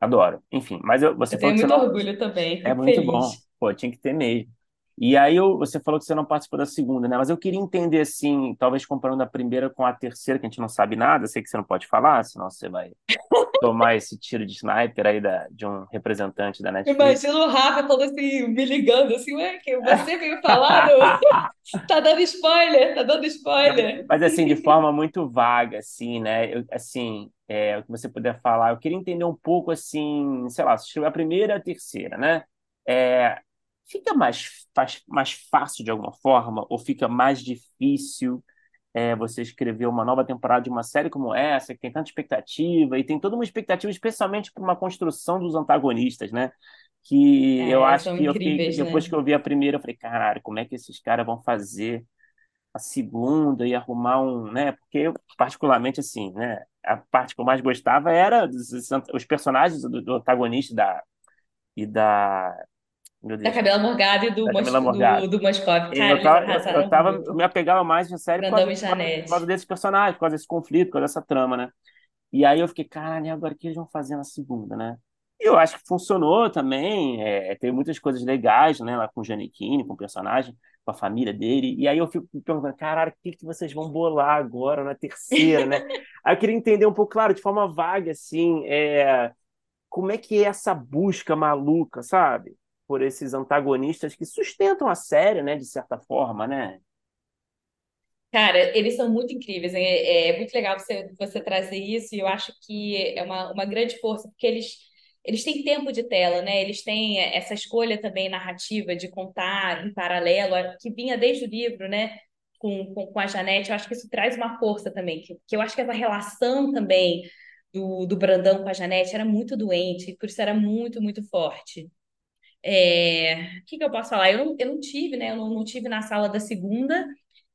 Adoro. Enfim, mas eu- você eu falou tenho que você muito não... orgulho também, É muito bom. feliz. Pô, tinha que ter mesmo. E aí eu, você falou que você não participou da segunda, né? Mas eu queria entender, assim, talvez comparando a primeira com a terceira, que a gente não sabe nada, sei que você não pode falar, senão você vai tomar esse tiro de sniper aí da, de um representante da Netflix. Imagina o Rafa falando assim, me ligando assim, ué, que você veio falar, tá dando spoiler, tá dando spoiler. Mas assim, de forma muito vaga, assim, né? Eu, assim, é, o que você puder falar, eu queria entender um pouco, assim, sei lá, se a primeira e a terceira, né? É, fica mais, faz, mais fácil de alguma forma, ou fica mais difícil é, você escrever uma nova temporada de uma série como essa, que tem tanta expectativa, e tem toda uma expectativa, especialmente para uma construção dos antagonistas, né? Que eu É, acho são que eu fiquei, incríveis, depois né? que eu vi a primeira, eu falei, caralho, como é que esses caras vão fazer? a segunda e arrumar um, né? Porque eu, particularmente assim, né? A parte que eu mais gostava era dos, os personagens do, do antagonista da, e da, meu Da Deus, Camila Morgado e do, da Mos... Do, do Moscov. Eu Cara, eles tava, eu, eu tava, eu me apegava mais na série por causa, por causa, desses personagens, por causa desse conflito, por causa dessa trama, né? E aí eu fiquei, caralho, agora o que eles vão fazer na segunda, né? E eu acho que funcionou também, é, teve muitas coisas legais, né, lá com o Giannichini, com o personagem, com a família dele, e aí eu fico me perguntando, caralho, o que que vocês vão bolar agora na terceira, né? Aí eu queria entender um pouco, claro, de forma vaga, assim, é, como é que é essa busca maluca, sabe? Por esses antagonistas que sustentam a série, né, de certa forma, né? Cara, eles são muito incríveis. É, é muito legal você, você trazer isso, e eu acho que é uma, uma grande força, porque eles, eles têm tempo de tela, né? Eles têm essa escolha também narrativa de contar em paralelo, que vinha desde o livro, né? Com, com, com a Janete, eu acho que isso traz uma força também, que, que eu acho que essa relação também do, do Brandão com a Janete era muito doente, e por isso era muito, muito forte. É, o que que eu posso falar? Eu não, eu não tive, né? Eu não, não tive na sala da segunda.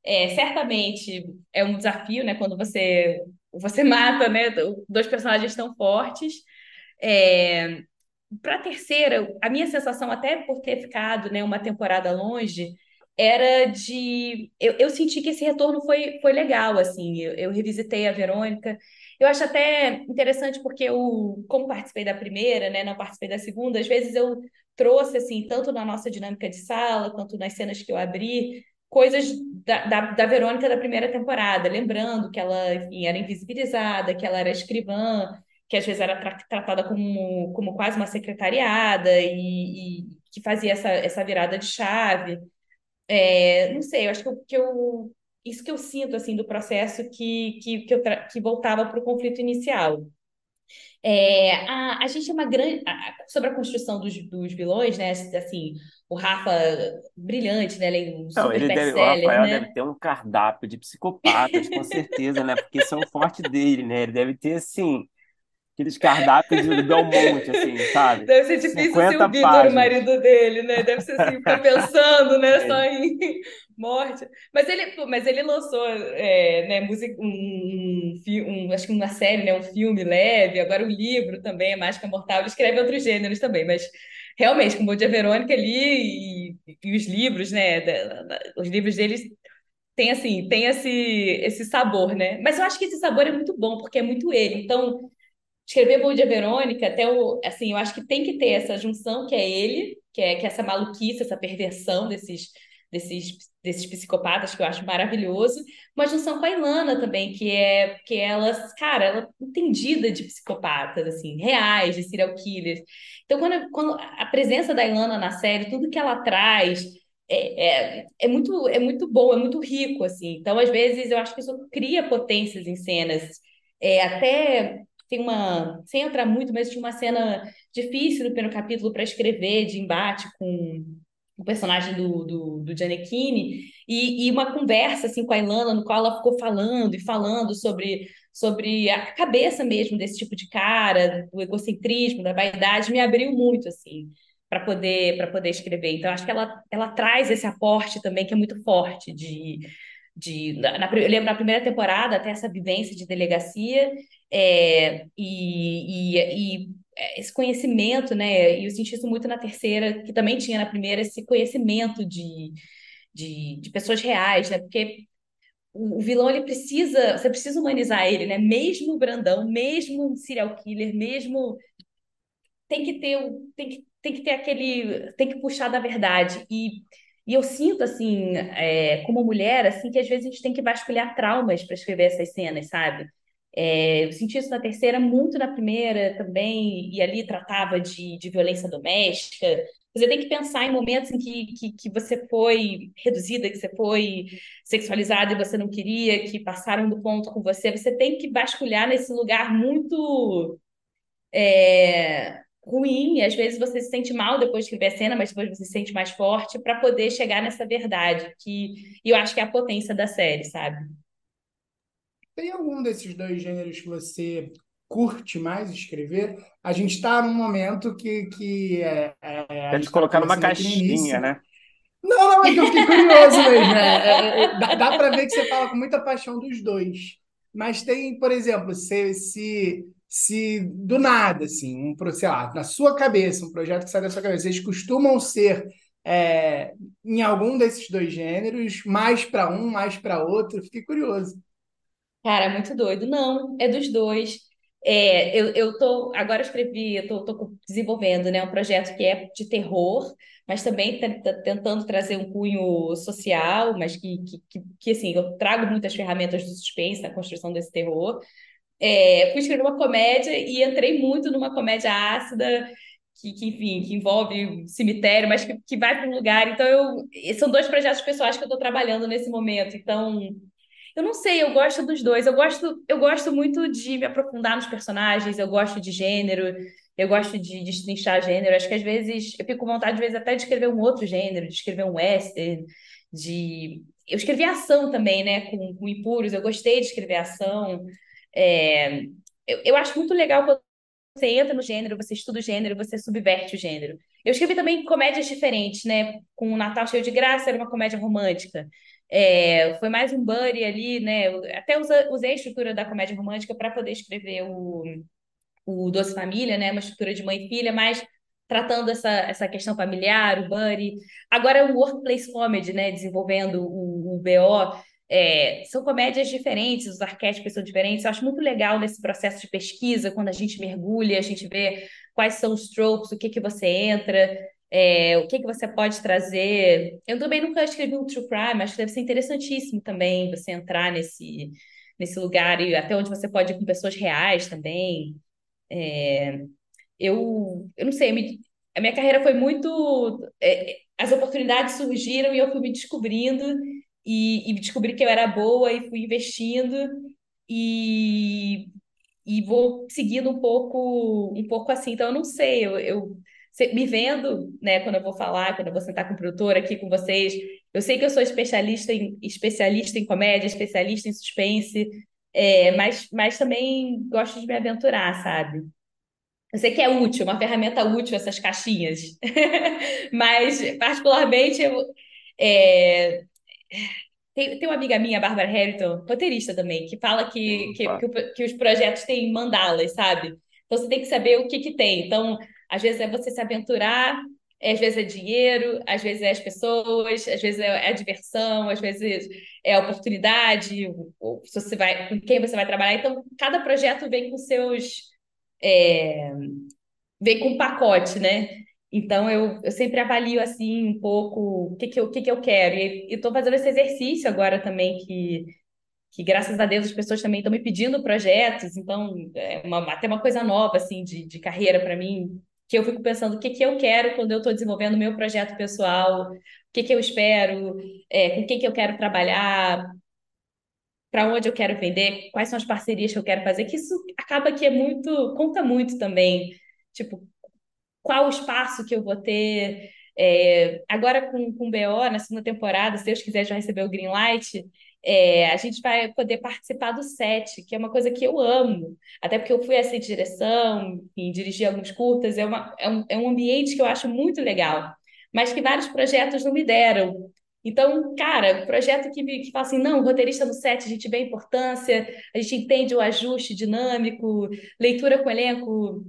É, certamente é um desafio, né? Quando você você mata, né? Dois personagens tão fortes. É, para a terceira, a minha sensação, até por ter ficado, né, uma temporada longe, era de. Eu, eu senti que esse retorno foi, foi legal, assim. Eu, eu revisitei a Verônica. Eu acho até interessante porque eu, como participei da primeira, né, não participei da segunda, às vezes eu trouxe, assim, tanto na nossa dinâmica de sala, quanto nas cenas que eu abri, coisas da, da, da Verônica da primeira temporada, lembrando que ela, enfim, era invisibilizada, que ela era escrivã que às vezes era tra tratada como, como quase uma secretariada e, e que fazia essa, essa virada de chave. É, não sei, eu acho que eu, que eu isso que eu sinto assim do processo que, que, que, eu que voltava para o conflito inicial. É, a, a gente é uma grande. a- sobre a construção dos, dos vilões, né? Assim, o Rafa, brilhante, né? Ele é um Não, ele deve, o Rafael deve né? ter um cardápio de psicopatas, com certeza, né? Porque isso é um forte dele, né? Ele deve ter, assim, aqueles cardápios do Belmonte, assim, sabe? Deve ser difícil ser 50 o Vitor, o marido dele, né? Deve ser assim, ficar pensando, né? Só É. em morte. Mas ele, mas ele lançou, é, né, música, um, um, um- acho que uma série, né? Um filme leve, agora o livro também, Mágica Mortal. Ele escreve outros gêneros também, mas realmente, com Bom Dia Verônica ali e, e os livros, né? da- da- os livros deles tem assim, tem esse, esse sabor, né? Mas eu acho que esse sabor é muito bom, porque é muito ele. Então, escrever Bom Dia Verônica, até o, assim, eu acho que tem que ter essa junção que é ele, que é, que é essa maluquice, essa perversão desses, desses, desses psicopatas que eu acho maravilhoso, uma junção com a Ilana também, que é que ela, cara, ela é entendida de psicopatas, assim, reais, de serial killers. Então, quando, quando a presença da Ilana na série, tudo que ela traz é, é, é muito, é muito bom, é muito rico, assim. Então, às vezes, eu acho que isso cria potências em cenas, é, até tem uma, sem entrar muito, mas tinha uma cena difícil no primeiro capítulo para escrever, de embate com o personagem do, do, do e, e uma conversa assim com a Ilana, no qual ela ficou falando e falando sobre, sobre a cabeça mesmo desse tipo de cara, do egocentrismo, da vaidade, me abriu muito, assim, para poder, para poder escrever. Então, acho que ela, ela traz esse aporte também, que é muito forte, de, de na, eu lembro na primeira temporada, até essa vivência de delegacia, é, e, e, e é, esse conhecimento, né? E eu senti isso muito na terceira, que também tinha na primeira, esse conhecimento de, de, de pessoas reais, né? Porque o, o, vilão, ele precisa, você precisa humanizar ele, né? Mesmo o Brandão, mesmo um serial killer, mesmo tem que ter tem que, tem que ter aquele, tem que puxar da verdade. E, e eu sinto, assim, é, como mulher, assim, que às vezes a gente tem que vasculhar traumas para escrever essas cenas, sabe? É, eu senti isso na terceira, muito na primeira também, e ali tratava de, de violência doméstica. Você tem que pensar em momentos em que, que, que você foi reduzida, que você foi sexualizada e você não queria, que passaram do ponto com você. Você tem que vasculhar nesse lugar muito é, ruim. E às vezes você se sente mal depois de ver a cena, mas depois você se sente mais forte para poder chegar nessa verdade, que eu acho que é a potência da série, sabe? Tem algum desses dois gêneros que você curte mais escrever? A gente está num momento que, que é, é, Quer te tá colocar numa caixinha, né? Não, não, é que eu fiquei curioso mesmo. É, é, é dá dá para ver que você fala com muita paixão dos dois. Mas tem, por exemplo, se, se, se do nada, assim, um, sei lá, na sua cabeça, um projeto que sai da sua cabeça, vocês costumam ser é, em algum desses dois gêneros, mais para um, mais para outro? Fiquei curioso. Cara, muito doido. Não, é dos dois. É, eu, eu tô, agora escrevi, eu tô, tô desenvolvendo, né, um projeto que é de terror, mas também tá, tá tentando trazer um cunho social, mas que, que, que, que, assim, eu trago muitas ferramentas do suspense na construção desse terror. É, fui escrever uma comédia e entrei muito numa comédia ácida, que, que enfim, que envolve cemitério, mas que, que vai para um lugar. Então, eu, são dois projetos pessoais que eu estou trabalhando nesse momento. Então, eu não sei, eu gosto dos dois. Eu gosto, eu gosto muito de me aprofundar nos personagens, eu gosto de gênero, eu gosto de destrinchar gênero. Acho que às vezes eu fico com vontade, às vezes, até de escrever um outro gênero, de escrever um western, de. Eu escrevi ação também, né, com, com Impuros, eu gostei de escrever ação. É... Eu, eu acho muito legal quando você entra no gênero, você estuda o gênero, você subverte o gênero. Eu escrevi também comédias diferentes, né? Com o Natal Cheio de Graça, era uma comédia romântica. É, foi mais um buddy ali, né? até usei a estrutura da comédia romântica para poder escrever o, o Doce Família, né? Uma estrutura de mãe e filha, mas tratando essa, essa questão familiar, o buddy. Agora é um workplace comedy, né? Desenvolvendo o, o BO. É, são comédias diferentes, os arquétipos são diferentes. Eu acho muito legal nesse processo de pesquisa, quando a gente mergulha, a gente vê quais são os tropes, o que que você entra. É, o que, que você pode trazer? Eu também nunca escrevi um true crime, acho que deve ser interessantíssimo também você entrar nesse, nesse lugar e até onde você pode ir com pessoas reais também. É, eu, eu não sei, a minha carreira foi muito. É, as oportunidades surgiram e eu fui me descobrindo e, e descobri que eu era boa e fui investindo e, e vou seguindo um pouco um pouco assim. Então, eu não sei, eu, eu me vendo, né, quando eu vou falar, quando eu vou sentar com o produtor aqui com vocês, eu sei que eu sou especialista em, especialista em comédia, especialista em suspense, é, mas, mas também gosto de me aventurar, sabe? Eu sei que é útil, uma ferramenta útil essas caixinhas, mas particularmente eu, é, tem, tem uma amiga minha, Bárbara Harrington, roteirista também, que fala que, que, que, que, os projetos têm mandalas, sabe? Então você tem que saber o que, que tem. Então, às vezes é você se aventurar, às vezes é dinheiro, às vezes é as pessoas, às vezes é a diversão, às vezes é a oportunidade, ou se você vai, com quem você vai trabalhar. Então, cada projeto vem com seus. É, vem com um pacote, né? Então, eu, eu sempre avalio assim um pouco o que, que, eu, o que, que eu quero. E estou fazendo esse exercício agora também, que que graças a Deus as pessoas também estão me pedindo projetos, então é uma, até uma coisa nova assim de, de carreira para mim, que eu fico pensando o que, que eu quero quando eu estou desenvolvendo o meu projeto pessoal, o que, que eu espero, é, com quem que eu quero trabalhar. para onde eu quero vender, quais são as parcerias que eu quero fazer, que isso acaba que é muito, conta muito também. Tipo, qual o espaço que eu vou ter. É, agora com, com o BO, na segunda temporada, se Deus quiser já receber o green light, é, a gente vai poder participar do set, que é uma coisa que eu amo. Até porque eu fui essa direção, enfim, dirigi alguns curtas, é, uma, é, um, é um ambiente que eu acho muito legal, mas que vários projetos não me deram. Então, cara, projeto que, que fala assim, não, roteirista no set, a gente vê a importância, a gente entende o ajuste dinâmico, leitura com elenco.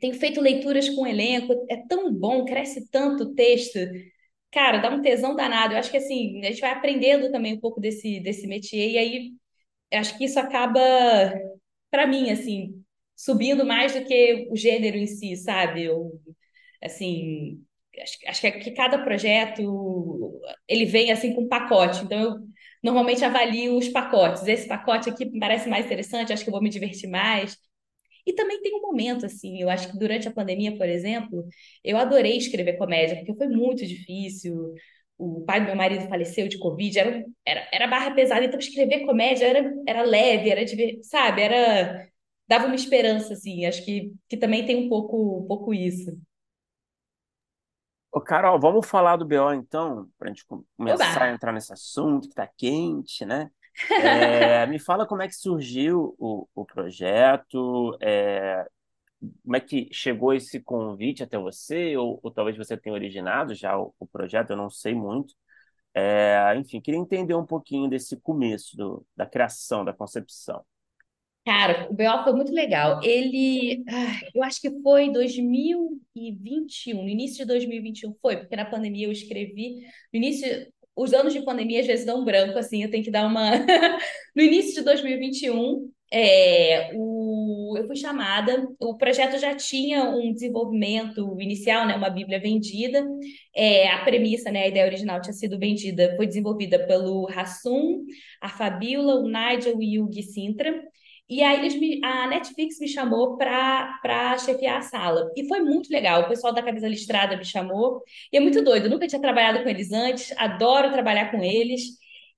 Tenho feito leituras com elenco, é tão bom, cresce tanto o texto. Cara, dá um tesão danado. Eu acho que assim, a gente vai aprendendo também um pouco desse, desse métier, e aí acho que isso acaba, para mim, assim, subindo mais do que o gênero em si, sabe? Eu, assim, acho, acho que, é que cada projeto ele vem assim com um pacote. Então eu normalmente avalio os pacotes. Esse pacote aqui parece mais interessante, acho que eu vou me divertir mais. E também tem um momento, assim, eu acho que durante a pandemia, por exemplo, eu adorei escrever comédia, porque foi muito difícil. O pai do meu marido faleceu de Covid, era, era, era barra pesada, então escrever comédia era, era leve, era, sabe, era... Dava uma esperança, assim, acho que, que também tem um pouco, um pouco isso. Ô, Carol, vamos falar do BO então, para a gente começar Oba! a entrar nesse assunto que está quente, né? É, me fala como é que surgiu o, o projeto, é, como é que chegou esse convite até você, ou, ou talvez você tenha originado já o, o projeto, eu não sei muito. É, enfim, queria entender um pouquinho desse começo do, da criação, da concepção. Cara, o BO foi muito legal. Ele, eu acho que foi 2021, no início de 2021 foi, porque na pandemia eu escrevi, no início, os anos de pandemia às vezes dão branco, assim, eu tenho que dar uma. no início de 2021, é, o, eu fui chamada, o projeto já tinha um desenvolvimento inicial, né, uma Bíblia vendida, é, a premissa, né, a ideia original tinha sido vendida, foi desenvolvida pelo Rassum, a Fabiola, o Nigel e o Gui Sintra, e aí eles me, a Netflix me chamou para chefiar a sala. E foi muito legal. O pessoal da Camisa Listrada me chamou. E é muito doido. Eu nunca tinha trabalhado com eles antes. Adoro trabalhar com eles.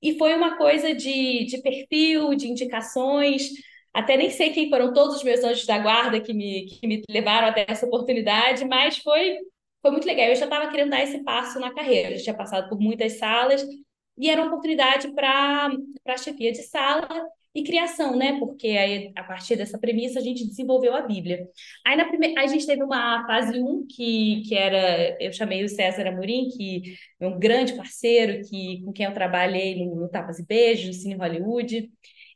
E foi uma coisa de, de perfil, de indicações. Até nem sei quem foram todos os meus anjos da guarda que me, que me levaram até essa oportunidade, mas foi, foi muito legal. Eu já estava querendo dar esse passo na carreira. Eu já tinha passado por muitas salas. E era uma oportunidade para chefia de sala e criação, né? Porque aí, a partir dessa premissa, a gente desenvolveu a Bíblia. Aí, na primeira, a gente teve uma fase 1, que, que era, eu chamei o César Amorim, que é um grande parceiro, que, com quem eu trabalhei no, no Tapas e Beijos, no Cine Hollywood,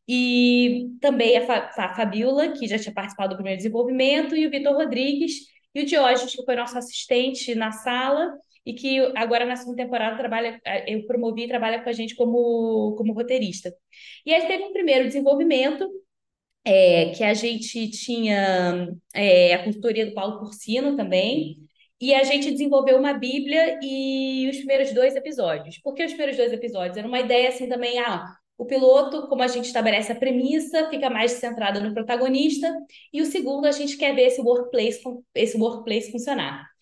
e também a, Fa, a Fabiola, que já tinha participado do primeiro desenvolvimento, e o Vitor Rodrigues, e o Diógenes, que foi nosso assistente na sala, e que agora na segunda temporada trabalha, eu promovi e trabalha com a gente como, como roteirista. E aí teve um primeiro desenvolvimento, é, que a gente tinha é, a consultoria do Paulo Cursino também, e a gente desenvolveu uma Bíblia e os primeiros dois episódios. Por que os primeiros dois episódios? Era uma ideia assim também, ah, o piloto, como a gente estabelece a premissa, fica mais centrado no protagonista, e o segundo a gente quer ver esse workplace, esse workplace funcionar.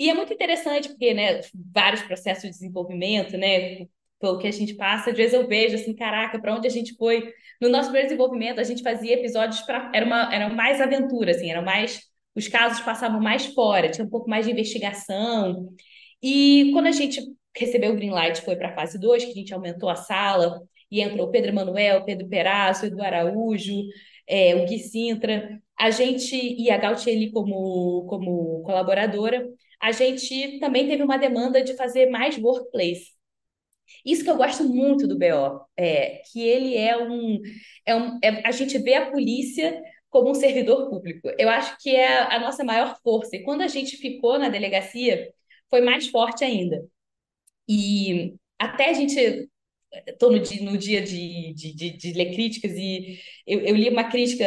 E é muito interessante, porque, né, vários processos de desenvolvimento, né, pelo que a gente passa, às vezes eu vejo assim, caraca, para onde a gente foi? No nosso primeiro desenvolvimento, a gente fazia episódios para era uma era mais aventura, assim, eram mais os casos passavam mais fora, tinha um pouco mais de investigação. E quando a gente recebeu o green light, foi para a fase 2, que a gente aumentou a sala e entrou Pedro Emanuel, Pedro Peraço, Edu Araújo, é, o Gui Sintra, a gente e a Gautieli como como colaboradora, a gente também teve uma demanda de fazer mais workplace. Isso que eu gosto muito do BO, é que ele é um, é um é, a gente vê a polícia como um servidor público. Eu acho que é a nossa maior força. E quando a gente ficou na delegacia, foi mais forte ainda. E até a gente estou no dia, no dia de, de, de, de, ler críticas e eu, eu li uma crítica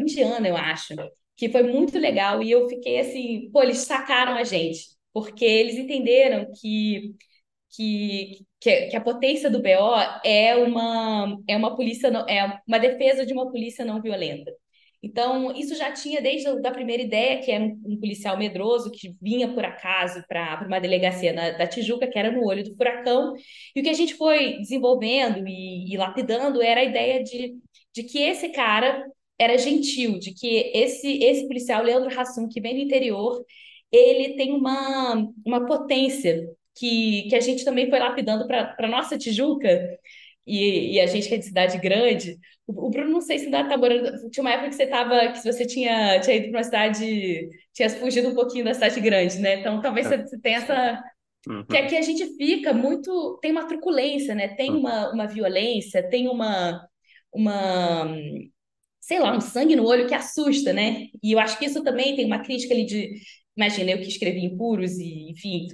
indiana, eu acho, que foi muito legal e eu fiquei assim, pô, eles sacaram a gente, porque eles entenderam que que, que, a potência do BO é uma é uma polícia é uma defesa de uma polícia não violenta. Então, isso já tinha desde a da primeira ideia, que era um, um policial medroso que vinha por acaso para uma delegacia na, da Tijuca, que era no olho do furacão. E o que a gente foi desenvolvendo e, e lapidando era a ideia de, de que esse cara era gentil, de que esse, esse policial, Leandro Hassum, que vem do interior, ele tem uma, uma potência que, que a gente também foi lapidando para a nossa Tijuca, e, e, a gente que é de cidade grande. O, o Bruno, não sei se ainda está morando. Tinha uma época que você estava, que você tinha, tinha ido para uma cidade, tinha fugido um pouquinho da cidade grande, né? Então talvez você, você tenha essa. Uhum. Que aqui a gente fica muito. Tem uma truculência, né? Tem uma, uma violência, tem uma. uma sei lá, um sangue no olho que assusta, né? E eu acho que isso também tem uma crítica ali de. Imagina, eu que escrevi Impuros e, enfim,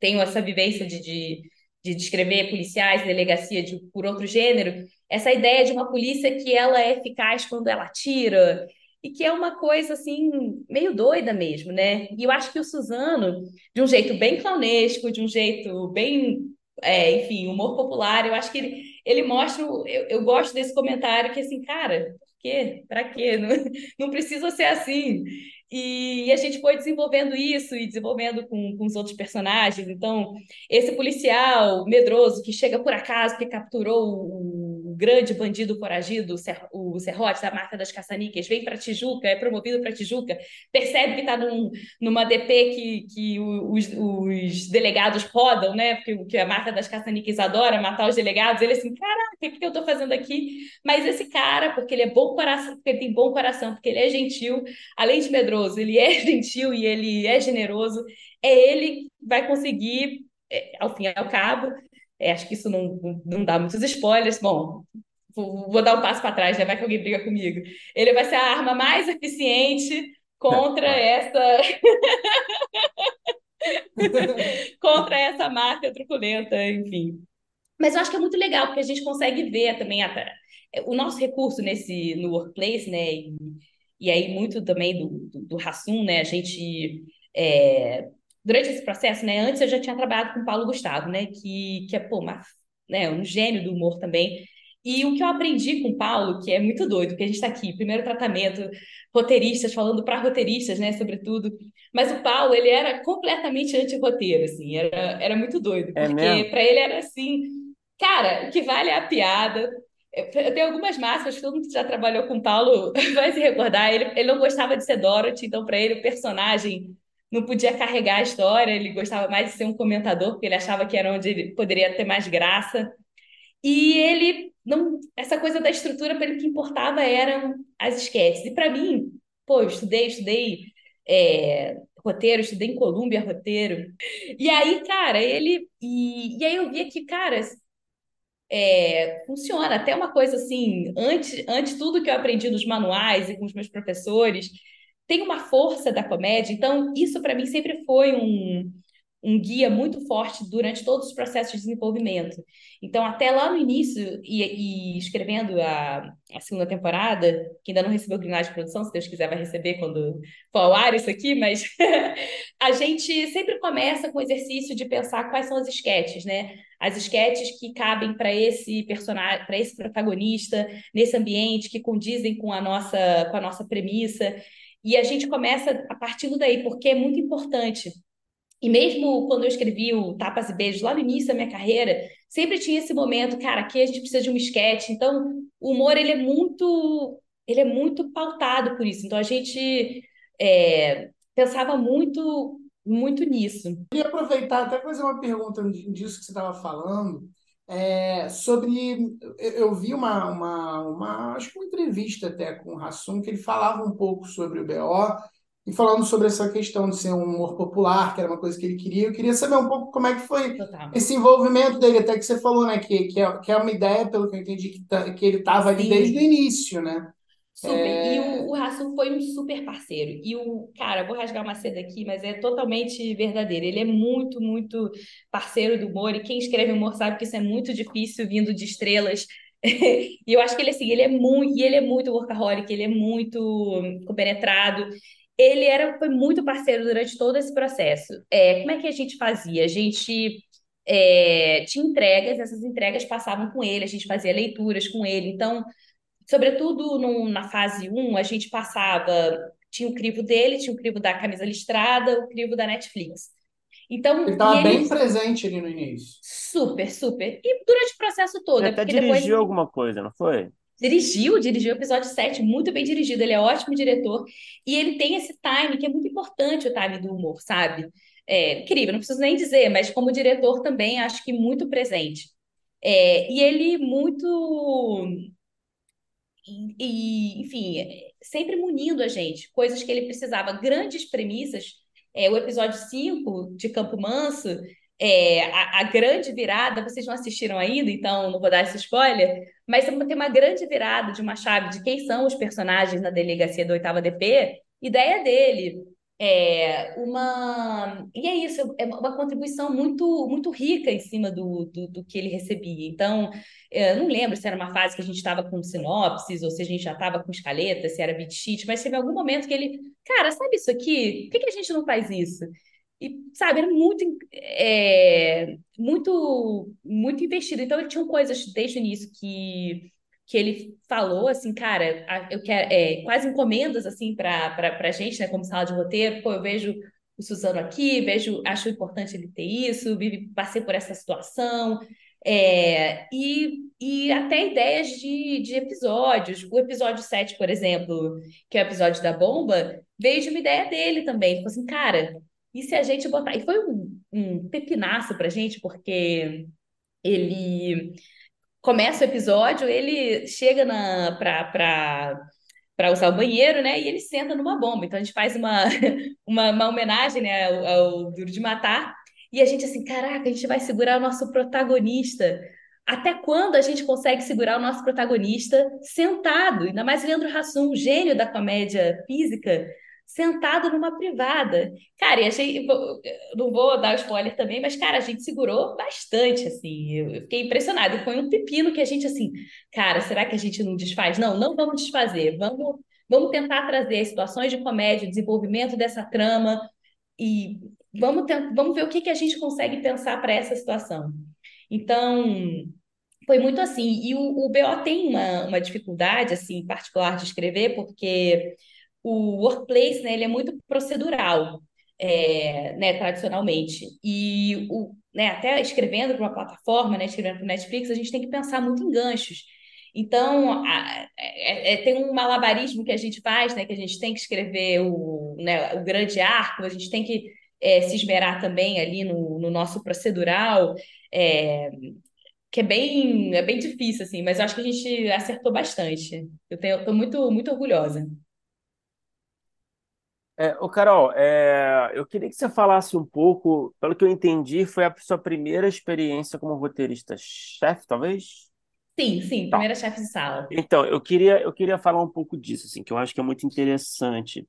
tenho essa vivência de, de de descrever policiais, delegacia de, por outro gênero, essa ideia de uma polícia que ela é eficaz quando ela atira, e que é uma coisa assim, meio doida mesmo, né? E eu acho que o Suzano, de um jeito bem clownesco, de um jeito bem, é, enfim, humor popular, eu acho que ele, ele mostra, eu, eu gosto desse comentário que assim, cara, por quê? Para quê? Não, não precisa ser assim. E, a gente foi desenvolvendo isso e desenvolvendo com, com os outros personagens. Então, esse policial medroso que chega por acaso, que capturou o grande bandido foragido, o Serrote, da marca das caçaniques, vem para Tijuca, é promovido para Tijuca, percebe que está num, numa DP que, que os, os delegados rodam, né? Porque, que a marca das caçaniques adora matar os delegados. Ele assim, caraca, o que, que eu estou fazendo aqui? Mas esse cara, porque ele é bom coração, porque ele tem bom coração, porque ele é gentil, além de medroso, ele é gentil e ele é generoso, é ele que vai conseguir, é, ao fim e ao cabo, é, acho que isso não, não dá muitos spoilers, bom, vou, vou dar um passo para trás, né? vai que alguém briga comigo. Ele vai ser a arma mais eficiente contra essa contra essa máfia truculenta, enfim. Mas eu acho que é muito legal, porque a gente consegue ver também a, o nosso recurso nesse no workplace, né? E, e aí muito também do, do, do Hassum, né? A gente é, durante esse processo, né? Antes eu já tinha trabalhado com o Paulo Gustavo, né? Que, que é pô, uma, né, um gênio do humor também. E o que eu aprendi com o Paulo, que é muito doido, porque a gente está aqui, primeiro tratamento, roteiristas falando para roteiristas, né, sobretudo. Mas o Paulo, ele era completamente anti-roteiro, assim, era, era muito doido, é porque para ele era assim, cara, o que vale é a piada, eu tenho algumas máscaras que todo mundo que já trabalhou com o Paulo vai se recordar. Ele, ele não gostava de ser Dorothy, então, para ele, o personagem não podia carregar a história. Ele gostava mais de ser um comentador, porque ele achava que era onde ele poderia ter mais graça. E ele não. Essa coisa da estrutura, para ele, que importava eram as esquetes. E para mim, pô, eu estudei, estudei é, roteiro, estudei em Colômbia roteiro. E aí, cara, ele. E, e aí eu via que, cara, é, funciona. Até uma coisa assim, antes, antes tudo que eu aprendi nos manuais e com os meus professores, tem uma força da comédia. Então, isso para mim sempre foi um, um guia muito forte durante todos os processos de desenvolvimento. Então, até lá no início, e, e escrevendo a, a, segunda temporada, que ainda não recebeu o de produção, se Deus quiser vai receber quando for ao ar isso aqui, mas a gente sempre começa com o exercício de pensar quais são as esquetes, né? As esquetes que cabem para esse personagem, para esse protagonista, nesse ambiente, que condizem com a nossa, com a nossa premissa. E a gente começa a partir daí, porque é muito importante e mesmo quando eu escrevi o Tapas e Beijos, lá no início da minha carreira, sempre tinha esse momento, cara, aqui a gente precisa de um esquete. Então, o humor, ele é muito, ele é muito pautado por isso. Então, a gente é, pensava muito, muito nisso. Queria aproveitar até fazer uma pergunta disso que você estava falando, é, sobre. Eu vi uma, uma, uma, acho que uma entrevista até com o Rassum, que ele falava um pouco sobre o BO e falando sobre essa questão de ser um humor popular, que era uma coisa que ele queria, eu queria saber um pouco como é que foi esse envolvimento dele, até que você falou, né, que, que, é, que é uma ideia, pelo que eu entendi, que, tá, que ele estava ali desde o início, né? Super. É... E o, o Rassum foi um super parceiro. E o, cara, vou rasgar uma seda aqui, mas é totalmente verdadeiro. Ele é muito, muito parceiro do humor. E quem escreve humor sabe que isso é muito difícil vindo de estrelas. e eu acho que ele, assim, ele é muito, e ele é muito workaholic, ele é muito compenetrado ele era, foi muito parceiro durante todo esse processo. É, como é que a gente fazia? A gente é, tinha entregas, essas entregas passavam com ele, a gente fazia leituras com ele. Então, sobretudo no, na fase 1, a gente passava, tinha o crivo dele, tinha o crivo da camisa listrada, o crivo da Netflix. Então, Ele estava ele- bem presente ali no início. super, super. E durante o processo todo, Ele até porque depois dirigiu alguma coisa, não foi? Dirigiu, dirigiu o episódio 7, muito bem dirigido, ele é ótimo diretor, e ele tem esse time, que é muito importante o time do humor, sabe? É incrível, não preciso nem dizer, mas como diretor também acho que muito presente. É, e ele muito. E, enfim, sempre munindo a gente, coisas que ele precisava, grandes premissas. É, o episódio 5 de Campo Manso, é, a, a grande virada, vocês não assistiram ainda, então não vou dar esse spoiler, mas tem uma grande virada de uma chave de quem são os personagens na delegacia do 8 DP, ideia dele. É uma e é isso, é uma contribuição muito muito rica em cima do, do, do que ele recebia. Então, eu não lembro se era uma fase que a gente estava com sinopses ou se a gente já estava com escaleta, se era beat sheet, mas teve algum momento que ele, cara, sabe isso aqui? Por que, que a gente não faz isso? E, sabe, era muito, é, muito, muito investido. Então, ele tinha coisas desde o início que, que ele falou, assim, cara, a- eu quero, é, quase encomendas, assim, para para gente, né, como sala de roteiro. Pô, eu vejo o Suzano aqui, vejo, acho importante ele ter isso, vive, passei por essa situação. É, e, e até ideias de, de episódios. O episódio 7, por exemplo, que é o episódio da bomba, veio de uma ideia dele também. Falou assim, cara, e se a gente botar. E foi um, um pepinaço pra gente, porque ele começa o episódio, ele chega na, pra, pra usar o banheiro, né? E ele senta numa bomba. Então a gente faz uma, uma, uma homenagem, né, ao, ao Duro de Matar. E a gente assim, caraca, a gente vai segurar o nosso protagonista. Até quando a gente consegue segurar o nosso protagonista sentado? Ainda mais Leandro Hassum, um gênio da comédia física, sentado numa privada. Cara, e achei. Não vou dar spoiler também, mas, cara, a gente segurou bastante, assim. Eu fiquei impressionada. E foi um pepino que a gente, assim, cara, será que a gente não desfaz? Não, não vamos desfazer. Vamos, vamos tentar trazer situações de comédia, desenvolvimento dessa trama e vamos, tent- vamos ver o que que a gente consegue pensar para essa situação. Então, foi muito assim. E o, o BO tem uma, uma dificuldade, assim, particular de escrever, porque o workplace, né, ele é muito procedural, é, né, tradicionalmente. E o, né, até escrevendo para uma plataforma, né, escrevendo para o Netflix, a gente tem que pensar muito em ganchos. Então, a- é- é- tem um malabarismo que a gente faz, né, que a gente tem que escrever o, né, o grande arco, a gente tem que é, se esmerar também ali no, no nosso procedural, é, que é bem, é bem difícil, assim, mas eu acho que a gente acertou bastante. Eu tô muito, muito orgulhosa. É, ô Carol, é, eu queria que você falasse um pouco, pelo que eu entendi, foi a sua primeira experiência como roteirista-chefe, talvez? Sim, sim, Tá. primeira chefe de sala. Então, eu queria, eu queria falar um pouco disso, assim, que eu acho que é muito interessante.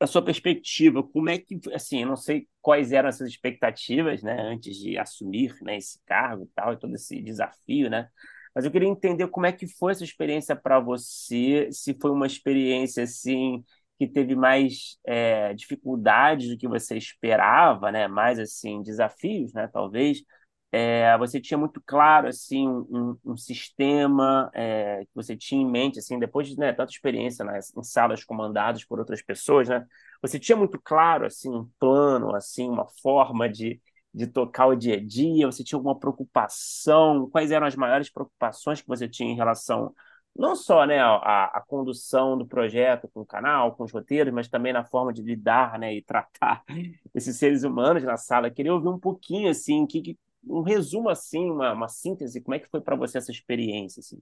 Da sua perspectiva, como é que, assim, eu não sei quais eram essas expectativas, né, antes de assumir, né, esse cargo e tal, e todo esse desafio, né? Mas eu queria entender como é que foi essa experiência para você, se foi uma experiência, assim, que teve mais é, dificuldades do que você esperava, né, mais, assim, desafios, né, talvez. É, você tinha muito claro, assim, um, um sistema é, que você tinha em mente, assim, depois de, né, tanta experiência nas, em salas comandadas por outras pessoas, né? Você tinha muito claro, assim, um plano, assim, uma forma de, de tocar o dia a dia? Você tinha alguma preocupação? Quais eram as maiores preocupações que você tinha em relação, não só, né, à, à condução do projeto com o canal, com os roteiros, mas também na forma de lidar, né, e tratar esses seres humanos na sala? Queria ouvir um pouquinho, assim, que, que um resumo assim, uma, uma síntese, como é que foi para você essa experiência assim?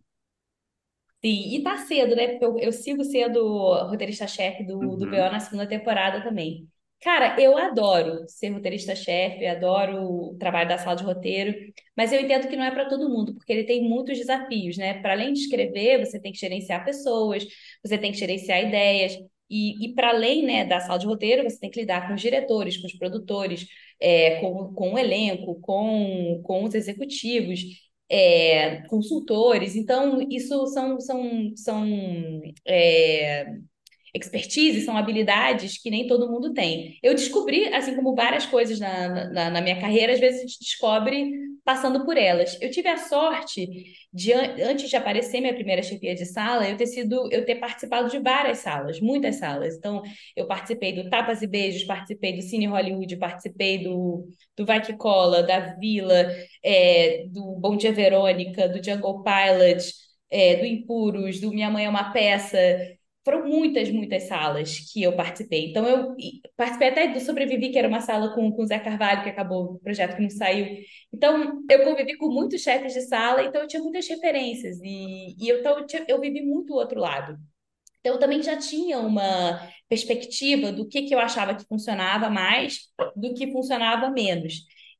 Sim, e tá cedo, né? Porque eu, eu sigo sendo roteirista-chefe do, do BO Uhum. na segunda temporada também. Cara, eu adoro ser roteirista-chefe, adoro o trabalho da sala de roteiro, mas eu entendo que não é para todo mundo, porque ele tem muitos desafios, né? Para além de escrever, você tem que gerenciar pessoas, você tem que gerenciar ideias, e, e para além, né, da sala de roteiro, você tem que lidar com os diretores, com os produtores, é, com, com o elenco, com, com os executivos é, consultores. Então, isso são, são, são é, expertise, são habilidades que nem todo mundo tem. Eu descobri, assim como várias coisas na, na, na minha carreira, às vezes a gente descobre passando por elas. Eu tive a sorte de, antes de aparecer minha primeira chefia de sala, eu ter sido, eu ter participado de várias salas, muitas salas. Então, eu participei do Tapas e Beijos, participei do Cine Hollywood, participei do, do Vai Que Cola, da Vila, é, do Bom Dia Verônica, do Jungle Pilot, é, do Impuros, do Minha Mãe é uma Peça. Foram muitas, muitas salas que eu participei. Então, eu participei até do Sobrevivi, que era uma sala com, com o Zé Carvalho, que acabou o projeto que não saiu. Então, eu convivi com muitos chefes de sala, então eu tinha muitas referências. E, e eu, então, eu, tinha, eu vivi muito o outro lado. Então, eu também já tinha uma perspectiva do que, que eu achava que funcionava mais, do que funcionava menos.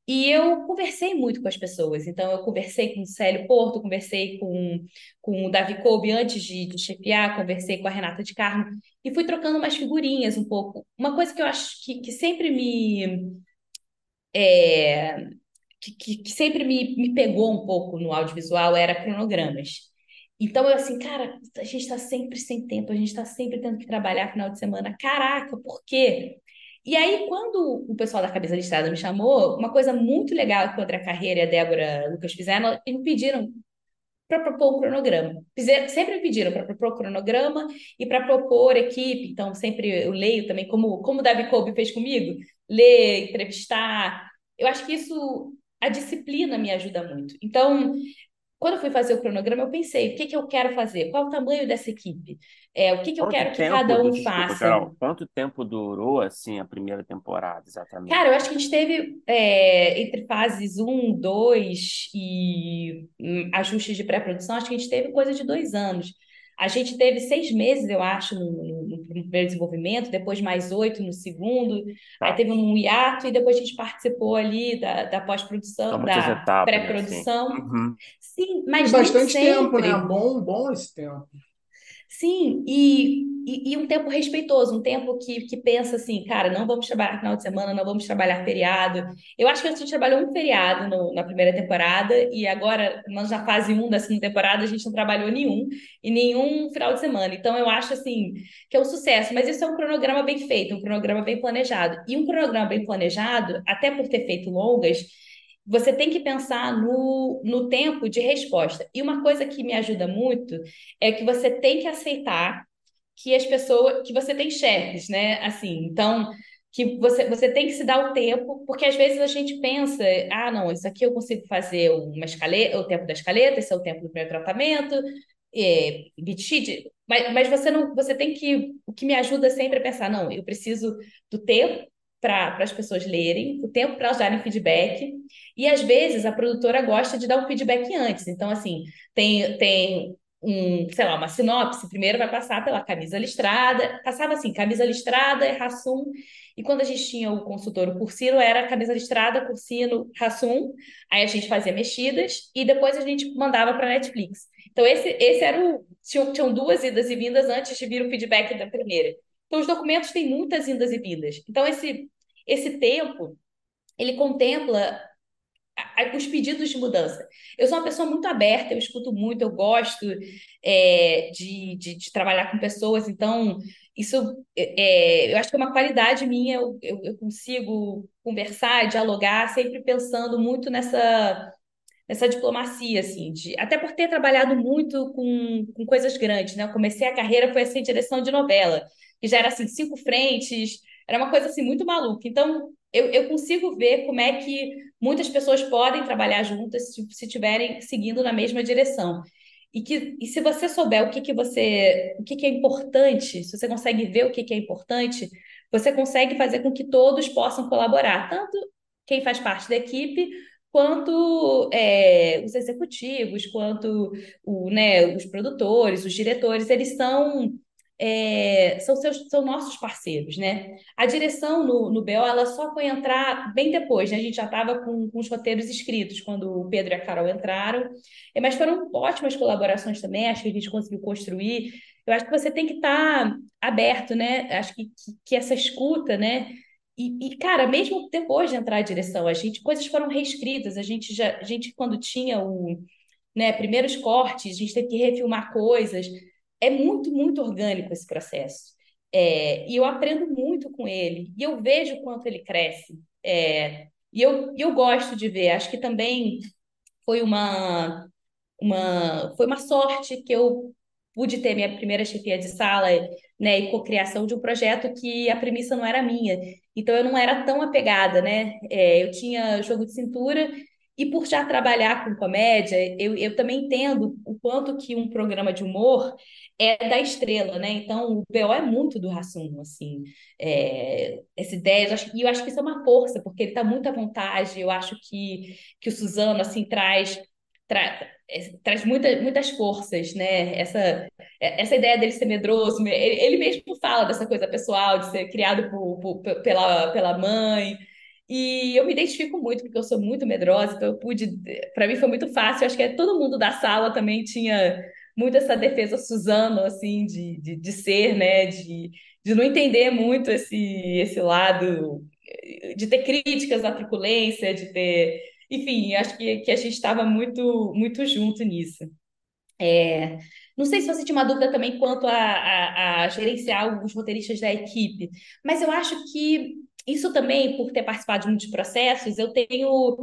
E eu conversei muito com as pessoas. Então, eu conversei com o Célio Porto, conversei com, com o Davi Kobe antes de, de chefiar, conversei com a Renata de Carmo, e fui trocando umas figurinhas um pouco. Uma coisa que eu acho que, que sempre me. É, que, que, que, sempre me, me pegou um pouco no audiovisual era cronogramas. Então, eu assim, cara, a gente está sempre sem tempo, a gente está sempre tendo que trabalhar final de semana. Caraca, por quê? E aí, quando o pessoal da Cabeça Listrada me chamou, uma coisa muito legal que o André Carreira e a Débora Lucas fizeram, eles me pediram para propor um cronograma. Sempre me pediram para propor um cronograma e para propor equipe. Então, sempre eu leio também, como, como o Davi Kobe fez comigo, ler, entrevistar. Eu acho que isso, a disciplina me ajuda muito. Então, quando eu fui fazer o cronograma, eu pensei, o que, que eu quero fazer? Qual o tamanho dessa equipe? É, o que, que eu quero que cada um desculpa, faça? Carol, quanto tempo durou, assim, a primeira temporada, exatamente? Cara, eu acho que a gente teve, é, entre fases 1, 2 e hum, ajustes de pré-produção, acho que a gente teve coisa de dois anos. A gente teve seis meses, eu acho, no, no, no primeiro desenvolvimento, depois mais oito no segundo, tá. aí teve um hiato e depois a gente participou ali da, da pós-produção, da né, pré-produção. Né? Uhum. Sim, mas bastante tempo, né? Bom, bom esse tempo. Sim, e, e, e, um tempo respeitoso, um tempo que, que pensa assim, cara, não vamos trabalhar final de semana, não vamos trabalhar feriado. Eu acho que a gente trabalhou um feriado no, na primeira temporada, e agora, nós na fase 1 da segunda temporada, a gente não trabalhou nenhum, e nenhum final de semana. Então, eu acho assim, que é um sucesso, mas isso é um cronograma bem feito, um cronograma bem planejado. E um cronograma bem planejado, até por ter feito longas, você tem que pensar no, no tempo de resposta. E uma coisa que me ajuda muito é que você tem que aceitar que as pessoas, que você tem chefes, né? Assim, então que você, você tem que se dar o tempo, porque às vezes a gente pensa, ah, não, isso aqui eu consigo fazer uma escaleta, o tempo da escaleta, esse é o tempo do primeiro tratamento, é, mas, mas você não, você tem que, o que me ajuda sempre é pensar, não, eu preciso do tempo para as pessoas lerem, o tempo para elas darem feedback. E às vezes a produtora gosta de dar um feedback antes. Então, assim, tem, tem um, sei lá, uma sinopse, primeiro vai passar pela camisa listrada, passava assim, camisa listrada, Rassum, e quando a gente tinha o consultor, o cursino, era camisa listrada, cursino, Rassum, aí a gente fazia mexidas, e depois a gente mandava para Netflix. Então, esse, esse era o... Tinham, tinham duas idas e vindas antes de vir o feedback da primeira. Então, os documentos têm muitas indas e vindas. Então, esse, esse tempo, ele contempla os pedidos de mudança. Eu sou uma pessoa muito aberta, eu escuto muito, eu gosto é, de, de, de, trabalhar com pessoas, então isso é, eu acho que é uma qualidade minha, eu, eu, eu, consigo conversar, dialogar, sempre pensando muito nessa, nessa diplomacia, assim, de, até por ter trabalhado muito com, com coisas grandes, né? Eu comecei a carreira, foi assim, direção de novela que já era assim, cinco frentes, era uma coisa assim muito maluca. Então, eu, eu consigo ver como é que muitas pessoas podem trabalhar juntas se estiverem seguindo na mesma direção. E, que, e se você souber o que, que você o que, que é importante, se você consegue ver o que, que é importante, você consegue fazer com que todos possam colaborar, tanto quem faz parte da equipe, quanto é, os executivos, quanto o, né, os produtores, os diretores, eles são é, são, seus, são nossos parceiros, né? A direção no, no BO, ela só foi entrar bem depois, né? A gente já estava com, com os roteiros escritos quando o Pedro e a Carol entraram, é, mas foram ótimas colaborações também, acho que a gente conseguiu construir. Eu acho que você tem que estar tá aberto, né? Acho que, que, que essa escuta, né? E, e, cara, mesmo depois de entrar a direção, a gente, coisas foram reescritas, a gente já, a gente quando tinha o, né, primeiros cortes, a gente teve que refilmar coisas, é muito, muito orgânico esse processo. É, e eu aprendo muito com ele, e eu vejo o quanto ele cresce. É, e eu, eu gosto de ver, acho que também foi uma, uma, foi uma sorte que eu pude ter minha primeira chefia de sala, né, e cocriação de um projeto que a premissa não era minha. Então eu não era tão apegada, né? É, eu tinha jogo de cintura e por já trabalhar com comédia, eu, eu também entendo o quanto que um programa de humor é da estrela, né? Então, o BO é muito do Rassum, assim, é, essa ideia, e eu acho que isso é uma força, porque ele está muito à vontade, eu acho que, que o Suzano, assim, traz, tra, é, traz muita, muitas forças, né? Essa, essa ideia dele ser medroso, ele, ele mesmo fala dessa coisa pessoal, de ser criado por, por, pela, pela mãe, e eu me identifico muito, porque eu sou muito medrosa, então eu pude. Para mim foi muito fácil. Eu acho que todo mundo da sala também tinha muito essa defesa Suzano, assim, de, de, de ser, né? De, de não entender muito esse, esse lado, de ter críticas à truculência, de ter. Enfim, acho que, que a gente estava muito, muito junto nisso. É, não sei se você tinha uma dúvida também quanto a, a, a gerenciar os roteiristas da equipe, mas eu acho que isso também, por ter participado de muitos processos, eu tenho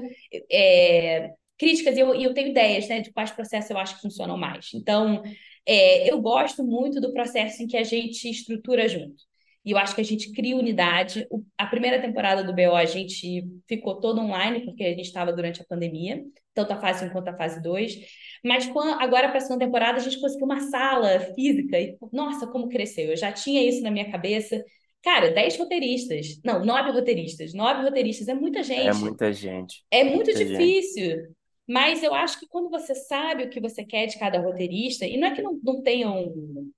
é, críticas e eu, eu, tenho ideias né, de quais processos eu acho que funcionam mais. Então, é, eu gosto muito do processo em que a gente estrutura junto. E eu acho que a gente cria unidade. O, a primeira temporada do BO a gente ficou toda online, porque a gente estava durante a pandemia, tanto a fase 1 quanto a fase 2. Mas quando, agora, para a segunda temporada, a gente conseguiu uma sala física e, nossa, como cresceu. Eu já tinha isso na minha cabeça. Cara, 10 roteiristas. Não, 9 roteiristas. 9 roteiristas é muita gente. É muita gente. É muito Muita difícil. gente. Mas eu acho que quando você sabe o que você quer de cada roteirista, e não é que não, não tenha um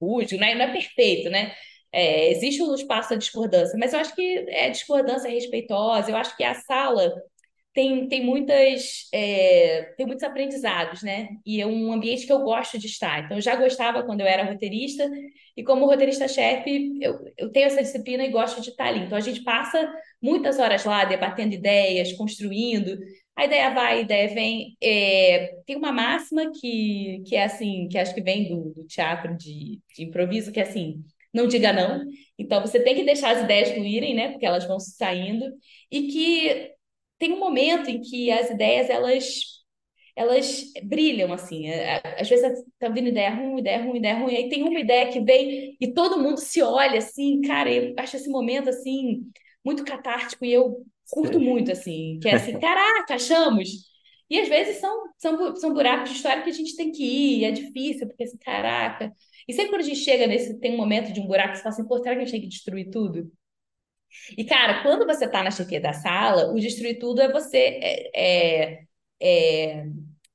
rujo, não é, não é perfeito, né? É, existe um espaço da discordância, mas eu acho que é discordância respeitosa, eu acho que a sala tem, tem muitas é, tem muitos aprendizados, né? E é um ambiente que eu gosto de estar. Então, eu já gostava quando eu era roteirista, e como roteirista-chefe, eu, eu tenho essa disciplina e gosto de estar ali. Então, a gente passa muitas horas lá debatendo ideias, construindo. A ideia vai, a ideia vem. É, tem uma máxima que, que é assim, que acho que vem do, do teatro de, de improviso, que é assim, não diga não. Então, você tem que deixar as ideias fluírem, né? Porque elas vão saindo. E que tem um momento em que as ideias elas elas brilham assim. É, é, às vezes tá vindo ideia ruim, ideia ruim, ideia ruim, aí tem uma ideia que vem e todo mundo se olha assim, cara, eu acho esse momento assim muito catártico e eu curto Sei. muito assim, que é assim, caraca, achamos. E às vezes são, são, são buracos de história que a gente tem que ir, é difícil, porque assim, caraca. E sempre quando a gente chega nesse, tem um momento de um buraco, você fala assim, pô, será que a gente tem que destruir tudo? E, cara, quando você está na chefia da sala, o destruir tudo é você. É, é, é,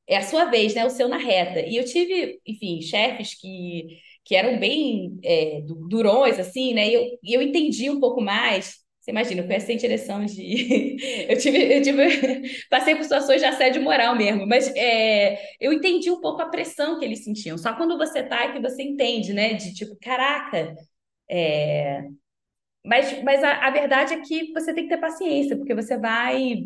é, a sua vez, né? O seu na reta. E eu tive, enfim, chefes que, que eram bem é, durões, assim, né? E eu, eu entendi um pouco mais. Você imagina, eu conheci em direção de. eu tive, eu tive. Passei por situações de assédio moral mesmo, mas é, eu entendi um pouco a pressão que eles sentiam. Só quando você tá é que você entende, né? De tipo, caraca. É, mas, mas a, a verdade é que você tem que ter paciência, porque você vai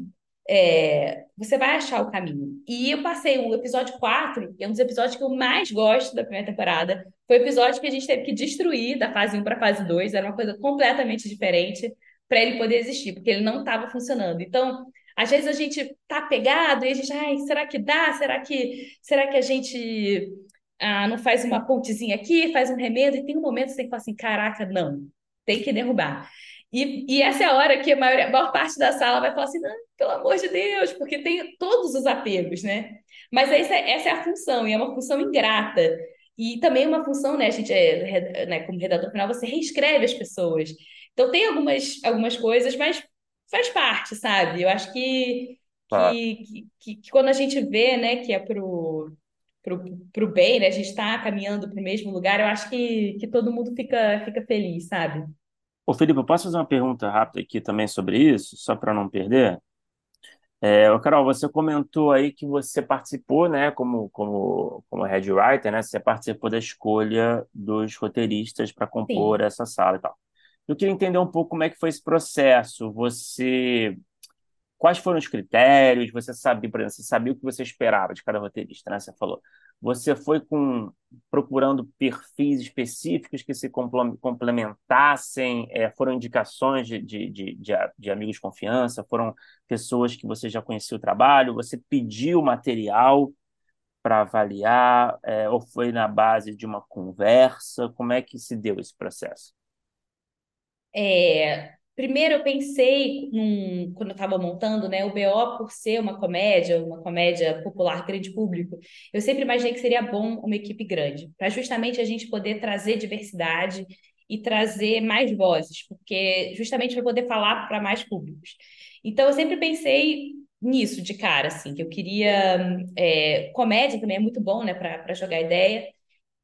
é, você vai achar o caminho. E eu passei o episódio 4, que é um dos episódios que eu mais gosto da primeira temporada. Foi o episódio que a gente teve que destruir da fase 1 para a fase 2, era uma coisa completamente diferente para ele poder existir, porque ele não estava funcionando. Então, às vezes a gente tá pegado e a gente, ai, será que dá? Será que será que a gente ah, não faz uma pontezinha aqui, faz um remedo? E tem um momento que você tem que falar assim, caraca, não tem que derrubar. E, e essa é a hora que a maior, a maior parte da sala vai falar assim, pelo amor de Deus, porque tem todos os apegos, né? Mas essa, essa é a função, e é uma função ingrata. E também é uma função, né? A gente, é, né, como redator final, você reescreve as pessoas. Então tem algumas, algumas coisas, mas faz parte, sabe? Eu acho que, Tá. que, que, que quando a gente vê, né, que é pro, pro, pro bem, né? A gente está caminhando para o mesmo lugar, eu acho que, que todo mundo fica, fica feliz, sabe? Ô, Felipe, eu posso fazer uma pergunta rápida aqui também sobre isso, só para não perder? É, Carol, você comentou aí que você participou, né, como, como, como head writer, né? Você participou da escolha dos roteiristas para compor Sim. essa sala e tal. Eu queria entender um pouco como é que foi esse processo. Você quais foram os critérios? Você sabia, por exemplo, você sabia o que você esperava de cada roteirista, né? Você falou. Você foi com procurando perfis específicos que se complementassem? É, foram indicações de, de, de, de, amigos de confiança? Foram pessoas que você já conhecia o trabalho? Você pediu material para avaliar? É, ou foi na base de uma conversa? Como é que se deu esse processo? É, Primeiro, eu pensei, num, quando eu estava montando, né, o BO, por ser uma comédia, uma comédia popular, grande público, eu sempre imaginei que seria bom uma equipe grande, para justamente a gente poder trazer diversidade e trazer mais vozes, porque justamente para poder falar para mais públicos. Então, eu sempre pensei nisso de cara, assim, que eu queria. É, comédia também é muito bom, né, para jogar ideia.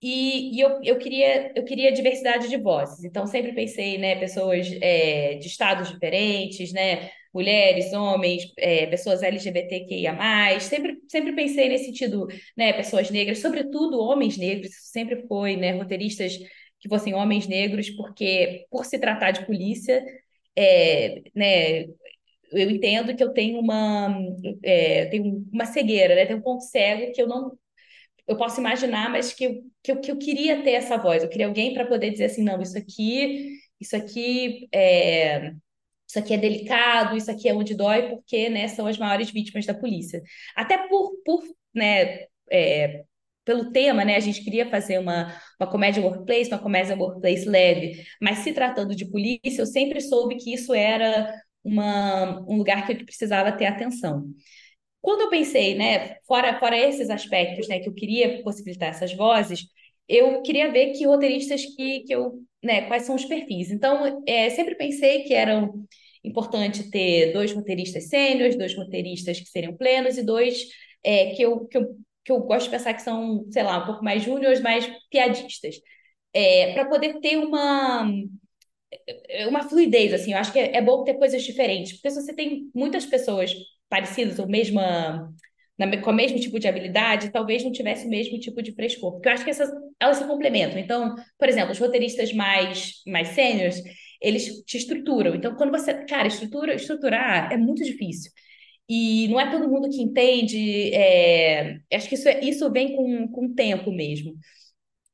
E, e eu, eu, queria, eu queria diversidade de vozes. Então, sempre pensei, né, pessoas é, de estados diferentes, né, mulheres, homens, é, pessoas LGBTQIA+. Sempre, sempre pensei nesse sentido, né, pessoas negras, sobretudo homens negros. sempre foi, né, roteiristas que fossem homens negros, porque, por se tratar de polícia, é, né, eu entendo que eu tenho uma, é, tenho uma cegueira, né? Tenho um ponto cego que eu não eu posso imaginar, mas que eu, que eu, que eu queria ter essa voz, eu queria alguém para poder dizer assim, não, isso aqui, isso aqui é, isso aqui é delicado, isso aqui é onde dói, porque, né, são as maiores vítimas da polícia. Até por, por né, é, pelo tema, né, a gente queria fazer uma, uma comédia workplace, uma comédia workplace leve, mas se tratando de polícia, eu sempre soube que isso era uma, um lugar que eu precisava ter atenção. Quando eu pensei, né, fora, fora esses aspectos, né, que eu queria possibilitar essas vozes, eu queria ver que roteiristas que, que eu, né, quais são os perfis. Então, é, sempre pensei que era importante ter dois roteiristas sêniores, dois roteiristas que seriam plenos e dois é, que, eu, que, eu, que eu gosto de pensar que são, sei lá, um pouco mais júniores, mais piadistas. É, para poder ter uma uma fluidez, assim, eu acho que é, é bom ter coisas diferentes, porque se você tem muitas pessoas parecidas ou mesma na, com o mesmo tipo de habilidade, talvez não tivesse o mesmo tipo de frescor. Porque eu acho que essas, elas se complementam. Então, por exemplo, os roteiristas mais, mais sêniores, eles te estruturam. Então, quando você. Cara, estrutura, estruturar é muito difícil. E não é todo mundo que entende. É, acho que isso, é, isso vem com, com o tempo mesmo.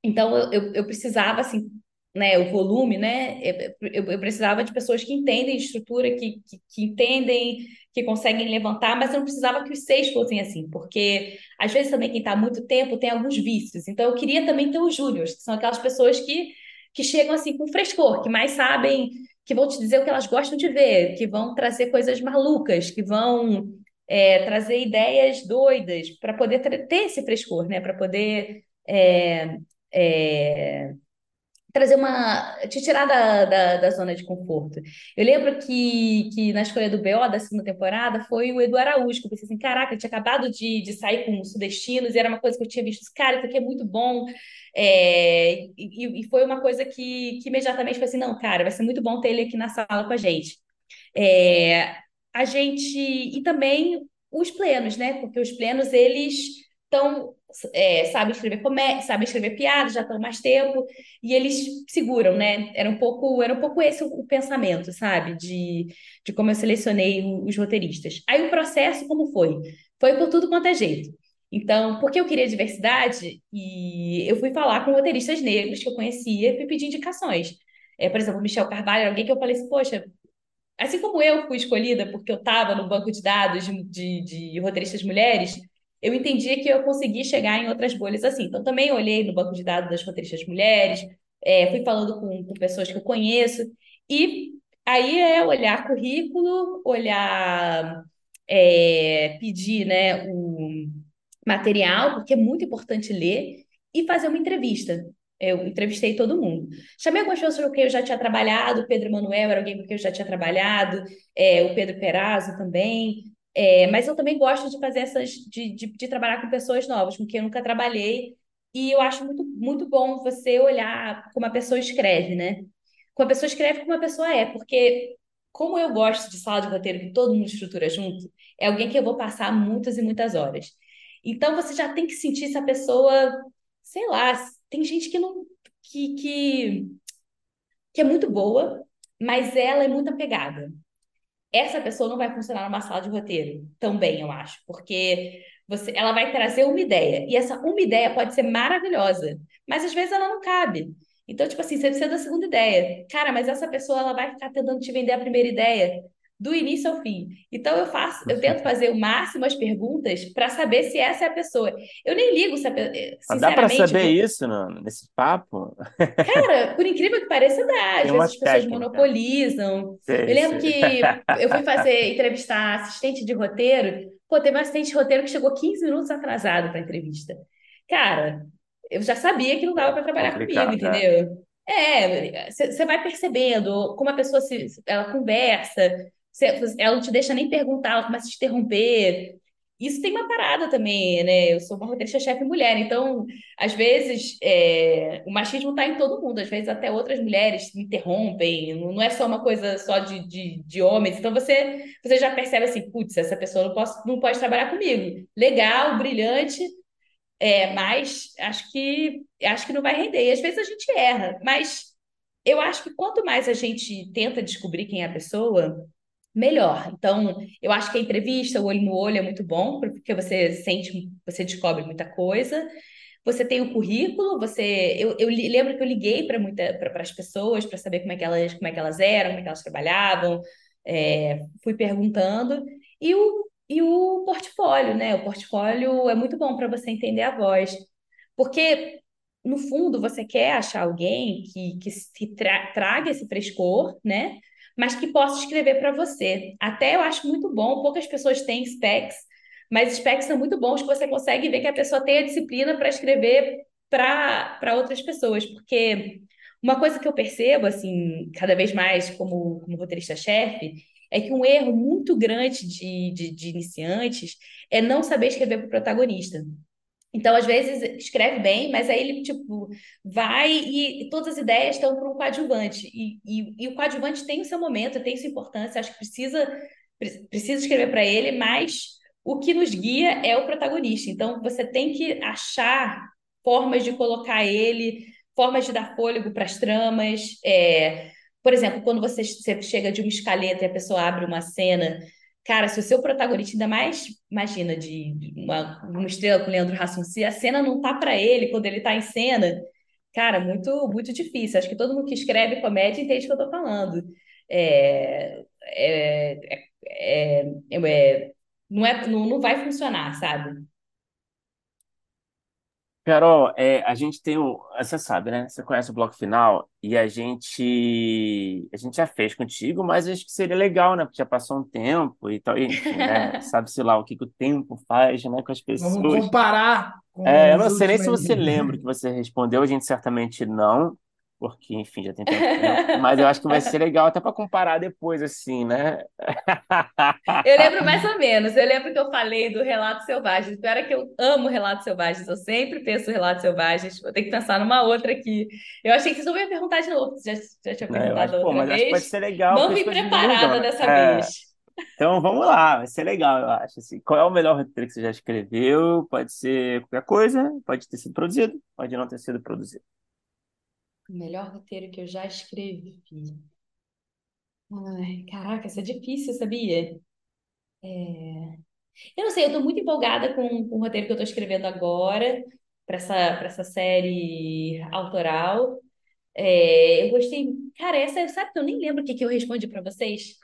Então, eu, eu, eu precisava, assim, né, o volume, né? Eu, eu, precisava de pessoas que entendem de estrutura, que, que, que, entendem, que conseguem levantar, mas eu não precisava que os seis fossem assim, porque às vezes também quem está há muito tempo tem alguns vícios. Então eu queria também ter os júniores, que são aquelas pessoas que, que chegam assim com frescor, que mais sabem, que vão te dizer o que elas gostam de ver, que vão trazer coisas malucas, que vão é, trazer ideias doidas para poder ter esse frescor, né? Para poder é, é, trazer uma. te tirar da, da, da, zona de conforto. Eu lembro que, que na escolha do BO da segunda temporada foi o Edu Araújo, que eu pensei assim: caraca, ele tinha acabado de, de sair com os sudestinos e era uma coisa que eu tinha visto, cara, isso aqui é muito bom. É, e, e foi uma coisa que, que imediatamente foi assim: não, cara, vai ser muito bom ter ele aqui na sala com a gente. É, a gente. E também os plenos, né? Porque os plenos, eles estão é, sabem escrever comédia, sabem escrever piadas, já estão mais tempo, e eles seguram, né? Era um pouco, era um pouco esse o, o pensamento, sabe? De, de como eu selecionei os roteiristas. Aí o processo, como foi? Foi por tudo quanto é jeito. Então, porque eu queria diversidade, e eu fui falar com roteiristas negros que eu conhecia e fui pedir indicações. É, por exemplo, Michel Carvalho era alguém que eu falei assim, poxa, assim como eu fui escolhida porque eu estava no banco de dados de, de, de roteiristas mulheres, eu entendia que eu conseguia chegar em outras bolhas assim. Então, também olhei no banco de dados das roteiristas mulheres, é, fui falando com, com, pessoas que eu conheço, e aí é olhar currículo, olhar, é, pedir né, o material, porque é muito importante ler, e fazer uma entrevista. Eu entrevistei todo mundo. Chamei algumas pessoas com quem eu já tinha trabalhado, o Pedro Manuel era alguém com quem eu já tinha trabalhado, é, o Pedro Perazzo também. É, mas eu também gosto de fazer essas, de, de, de, trabalhar com pessoas novas, com quem eu nunca trabalhei. E eu acho muito, muito bom você olhar como a pessoa escreve, né? Como a pessoa escreve, como a pessoa é. Porque, como eu gosto de sala de roteiro que todo mundo estrutura junto, é alguém que eu vou passar muitas e muitas horas. Então, você já tem que sentir se a pessoa, sei lá, tem gente que não. que, que, que é muito boa, mas ela é muito apegada. Essa pessoa não vai funcionar numa sala de roteiro também, eu acho, porque você, ela vai trazer uma ideia, e essa uma ideia pode ser maravilhosa, mas às vezes ela não cabe. Então, tipo assim, você precisa da segunda ideia. Cara, mas essa pessoa ela vai ficar tentando te vender a primeira ideia do início ao fim. Então eu faço, eu tento fazer o máximo as perguntas para saber se essa é a pessoa. Eu nem ligo se a, sinceramente. Dá para saber isso no, nesse papo? Cara, por incrível que pareça, dá. Às vezes as pessoas técnica. monopolizam. Sei, eu lembro sei. que eu fui fazer entrevistar assistente de roteiro. Pô, teve um assistente de roteiro que chegou 15 minutos atrasado para a entrevista. Cara, eu já sabia que não dava para trabalhar comigo, é. entendeu? É, você vai percebendo como a pessoa se, ela conversa, ela não te deixa nem perguntar, ela começa a te interromper. Isso tem uma parada também, né? Eu sou uma roteirista-chefe mulher, então, às vezes, é, o machismo está em todo mundo, às vezes até outras mulheres me interrompem, não é só uma coisa só de, de, de homens. Então, você, você já percebe assim, putz, essa pessoa não, posso, não pode trabalhar comigo. Legal, brilhante, é, mas acho que, acho que não vai render. E às vezes a gente erra, mas eu acho que quanto mais a gente tenta descobrir quem é a pessoa, melhor. Então, eu acho que a entrevista, o olho no olho, é muito bom, porque você sente, você descobre muita coisa. Você tem o currículo, você. Eu, eu lembro que eu liguei para muita para as pessoas para saber como é que elas, como é que elas eram, como é que elas trabalhavam, é, fui perguntando. E o, e o portfólio, né? O portfólio é muito bom para você entender a voz. Porque, no fundo, você quer achar alguém que, que, tra traga esse frescor, né? Mas que possa escrever para você. Até eu acho muito bom, poucas pessoas têm specs, mas specs são muito bons que você consegue ver que a pessoa tem a disciplina para escrever para outras pessoas, porque uma coisa que eu percebo, assim, cada vez mais como, como roteirista-chefe, é que um erro muito grande de, de, de iniciantes é não saber escrever para o protagonista. Então, às vezes, escreve bem, mas aí ele, tipo, vai e, todas as ideias estão para um coadjuvante. E, e, e, o coadjuvante tem o seu momento, tem sua importância, acho que precisa, precisa escrever para ele, mas o que nos guia é o protagonista. Então, você tem que achar formas de colocar ele, formas de dar fôlego para as tramas. É... Por exemplo, quando você, você chega de uma escaleta e a pessoa abre uma cena Cara, se o seu protagonista, ainda mais, imagina, de uma, uma estrela com Leandro Hassum, se a cena não tá para ele quando ele tá em cena, cara, muito, muito difícil. Acho que todo mundo que escreve comédia entende o que eu tô falando. É, é, é, é, não, é, não, não vai funcionar, sabe? Carol, é, a gente tem o. Você sabe, né? Você conhece o bloco final e a gente. A gente já fez contigo, mas acho que seria legal, né? Porque já passou um tempo e tal. E, enfim, né? Sabe-se lá o que, que o tempo faz, né? Com as pessoas. Vamos comparar com É, eu não sei nem se você lembra que você respondeu, a gente certamente não, porque, enfim, já tem tempo. Mas eu acho que vai ser legal até para comparar depois, assim, né? Eu lembro mais ou menos. Eu lembro que eu falei do Relatos Selvagens. Pior é que eu amo Relatos Selvagens. Eu sempre penso em Relatos Selvagens. Vou ter que pensar numa outra aqui. Eu achei que você não ia perguntar de novo. Você já, já tinha perguntado acho, pô, outra mas acho que pode vez. ser legal, Não vim preparada né? dessa É. vez. Então vamos lá, vai ser legal, eu acho. Assim, qual é o melhor roteiro que você já escreveu? Pode ser qualquer coisa, pode ter sido produzido, pode não ter sido produzido. O melhor roteiro que eu já escrevi. Ai, caraca, isso é difícil, sabia? É... Eu não sei, eu tô muito empolgada com, com o roteiro que eu tô escrevendo agora, para essa, para essa série autoral. É, eu gostei. Cara, essa, sabe que eu nem lembro o que, que eu respondi para vocês?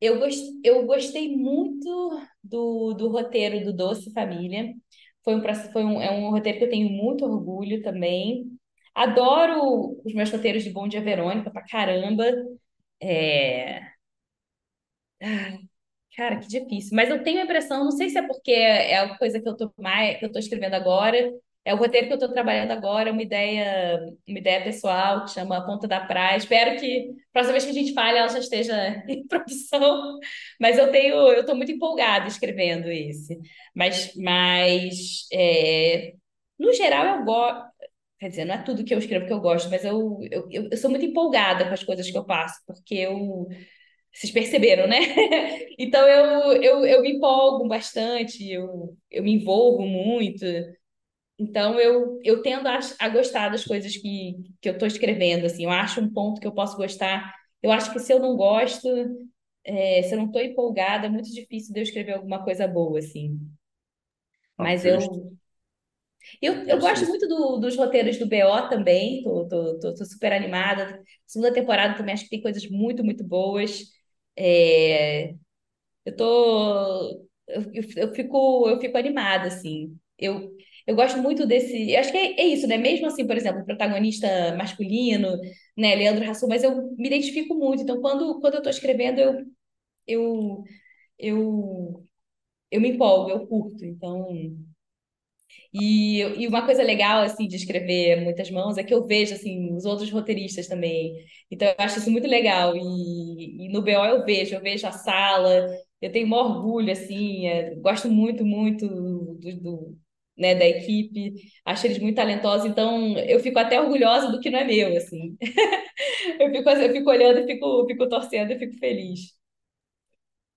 Eu, gos- eu gostei muito do, do roteiro do Doce Família. Foi um, foi um, é um roteiro que eu tenho muito orgulho também. Adoro os meus roteiros de Bom Dia Verônica pra caramba. É, Cara, que difícil. Mas eu tenho a impressão, não sei se é porque é a coisa que eu tô mais, que eu tô escrevendo agora, é o roteiro que eu tô trabalhando agora, uma ideia, uma ideia pessoal que chama Ponta da Praia. Espero que a próxima vez que a gente fale ela já esteja em produção. Mas eu tenho, eu tô muito empolgada escrevendo esse. Mas, mas é, no geral eu gosto. Quer dizer, não é tudo que eu escrevo que eu gosto, mas eu, eu, eu eu sou muito empolgada com as coisas que eu faço, porque eu vocês perceberam, né? Então eu, eu, eu me empolgo bastante, eu, eu me envolvo muito. Então eu, eu tendo a, a gostar das coisas que, que eu estou escrevendo, assim. Eu acho um ponto que eu posso gostar. Eu acho que se eu não gosto, é, se eu não estou empolgada, é muito difícil de eu escrever alguma coisa boa, assim. Mas justo, eu, eu, eu gosto muito do- dos roteiros do BO também, tô, tô, tô, tô super animada. Segunda temporada também acho que tem coisas muito, muito boas. É, eu tô. Eu, eu, eu fico, eu fico animada, assim. Eu, eu gosto muito desse. Eu acho que é, é isso, né? Mesmo assim, por exemplo, o protagonista masculino, né, Leandro Hassum, mas eu me identifico muito. Então, quando, quando eu tô escrevendo, eu, eu, eu, eu me empolgo, eu curto. Então. E, e uma coisa legal, assim, de escrever muitas mãos é que eu vejo, assim, os outros roteiristas também. Então, eu acho isso muito legal. E, e no BO eu vejo, eu vejo a sala, eu tenho um orgulho, assim, é, gosto muito, muito do, do, né, da equipe, acho eles muito talentosos, então eu fico até orgulhosa do que não é meu, assim. Eu fico, eu fico olhando e fico, fico torcendo e fico feliz.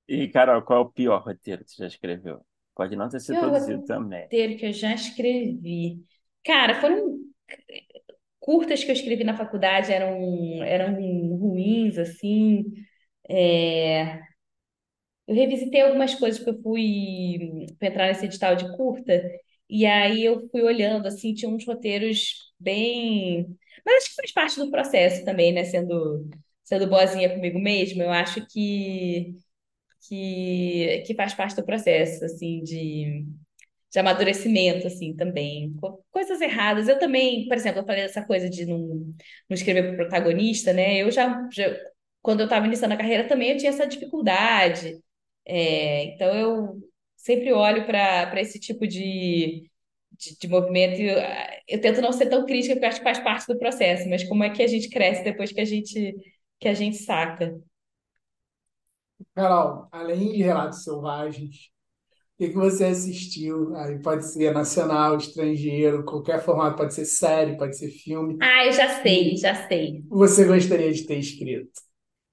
E, Carol, qual é o pior roteiro que você já escreveu? Pode não ter sido Pior produzido também. roteiro que eu já escrevi. Cara, foram curtas que eu escrevi na faculdade eram, eram ruins, assim. É, Eu revisitei algumas coisas porque eu fui para entrar nesse edital de curta, e aí eu fui olhando, assim, tinha uns roteiros bem. Mas acho que faz parte do processo também, né? Sendo, sendo boazinha comigo mesma, eu acho que, que, que faz parte do processo, assim, de de amadurecimento, assim, também. Co- Coisas erradas. Eu também, por exemplo, eu falei dessa coisa de não, não escrever para o protagonista, né? Eu já, já- quando eu estava iniciando a carreira, também eu tinha essa dificuldade. É, então, eu sempre olho para esse tipo de, de, de movimento e eu, eu tento não ser tão crítica, porque acho que faz parte do processo, mas como é que a gente cresce depois que a gente, que a gente saca? Carol, além de Relatos Selvagens, o que que você assistiu? Aí pode ser nacional, estrangeiro, qualquer formato, pode ser série, pode ser filme, Ah, eu já sei, já sei. você gostaria de ter escrito.